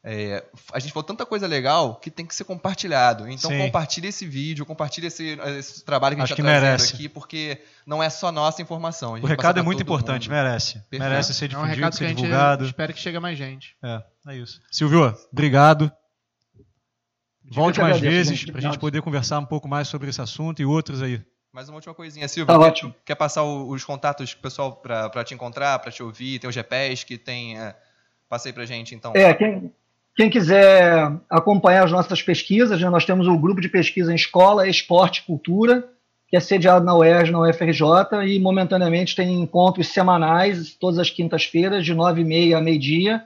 é, a gente falou tanta coisa legal que tem que ser compartilhado. Então Sim. compartilhe esse vídeo, compartilhe esse, esse trabalho que a Acho gente que está trazendo merece. aqui, porque não é só nossa informação. a gente O recado é muito importante, mundo. merece. Perfeito. Merece ser É um difundido, recado que ser a gente divulgado. espera que chegue a mais gente. É, é isso. Silvio, obrigado. Volte que mais agradeço, vezes gente. para a gente poder conversar um pouco mais sobre esse assunto e outros aí. Mais uma última coisinha, Silvio. Tá quer, ótimo. quer passar os contatos pro pessoal para te encontrar, para te ouvir? Tem o GPS que tem. É, passei pra gente, então. É, quem, quem quiser acompanhar as nossas pesquisas, né, nós temos o grupo de pesquisa em escola, esporte e cultura, que é sediado na UERJ, na UFRJ, e momentaneamente tem encontros semanais, todas as quintas-feiras, de 9h30 a meio-dia,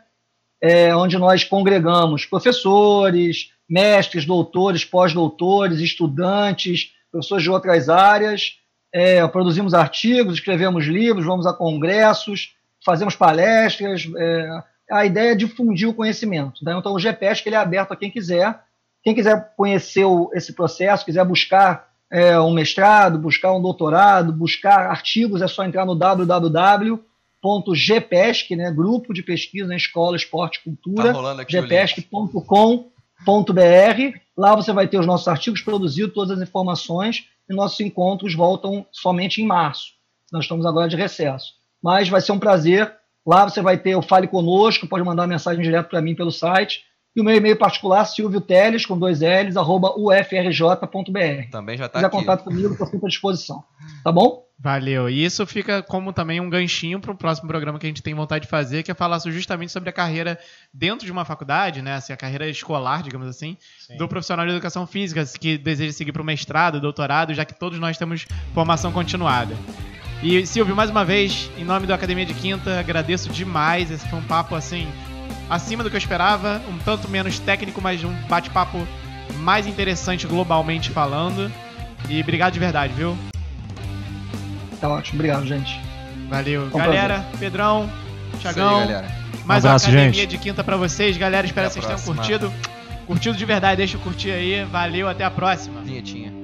é, onde nós congregamos professores, mestres, doutores, pós-doutores, estudantes, professores de outras áreas, é, produzimos artigos, escrevemos livros, vamos a congressos, fazemos palestras, é, a ideia é difundir o conhecimento. né? Então, o GPS que ele é aberto a quem quiser. Quem quiser conhecer o- esse processo, quiser buscar é, um mestrado, buscar um doutorado, buscar artigos, é só entrar no www.gpesc, né, Grupo de Pesquisa em Escola, Esporte e Tá Cultura, link. gpesc.com.br. Lá você vai ter os nossos artigos produzidos, todas as informações, e nossos encontros voltam somente em março. Nós estamos agora de recesso. Mas vai ser um prazer. Lá você vai ter o Fale Conosco, pode mandar mensagem direto para mim pelo site. E o meu e-mail particular, Silvio Teles, com dois L's, arroba ufrj.br. Também já tá quiser aqui. contato comigo, estou sempre à disposição. Tá bom? Valeu. E isso fica como também um ganchinho para o próximo programa que a gente tem vontade de fazer, que é falar justamente sobre a carreira dentro de uma faculdade, né? Assim, a carreira escolar, digamos assim, do profissional de educação física que deseja seguir para o mestrado, doutorado, já que todos nós temos formação continuada. E Silvio, mais uma vez, em nome da Academia de Quinta, agradeço demais. Esse foi um papo assim acima do que eu esperava, um tanto menos técnico, mas um bate-papo mais interessante globalmente falando. E obrigado de verdade, viu? Tá ótimo. Obrigado, gente. Valeu. Um galera, Pedrão, Isso Thiagão, aí, galera. mais Um abraço, uma academia gente. de quinta pra vocês. Galera, espero Até que vocês tenham próxima. curtido. Curtido de verdade, deixa eu curtir aí. Valeu, até a próxima. Vinhetinha.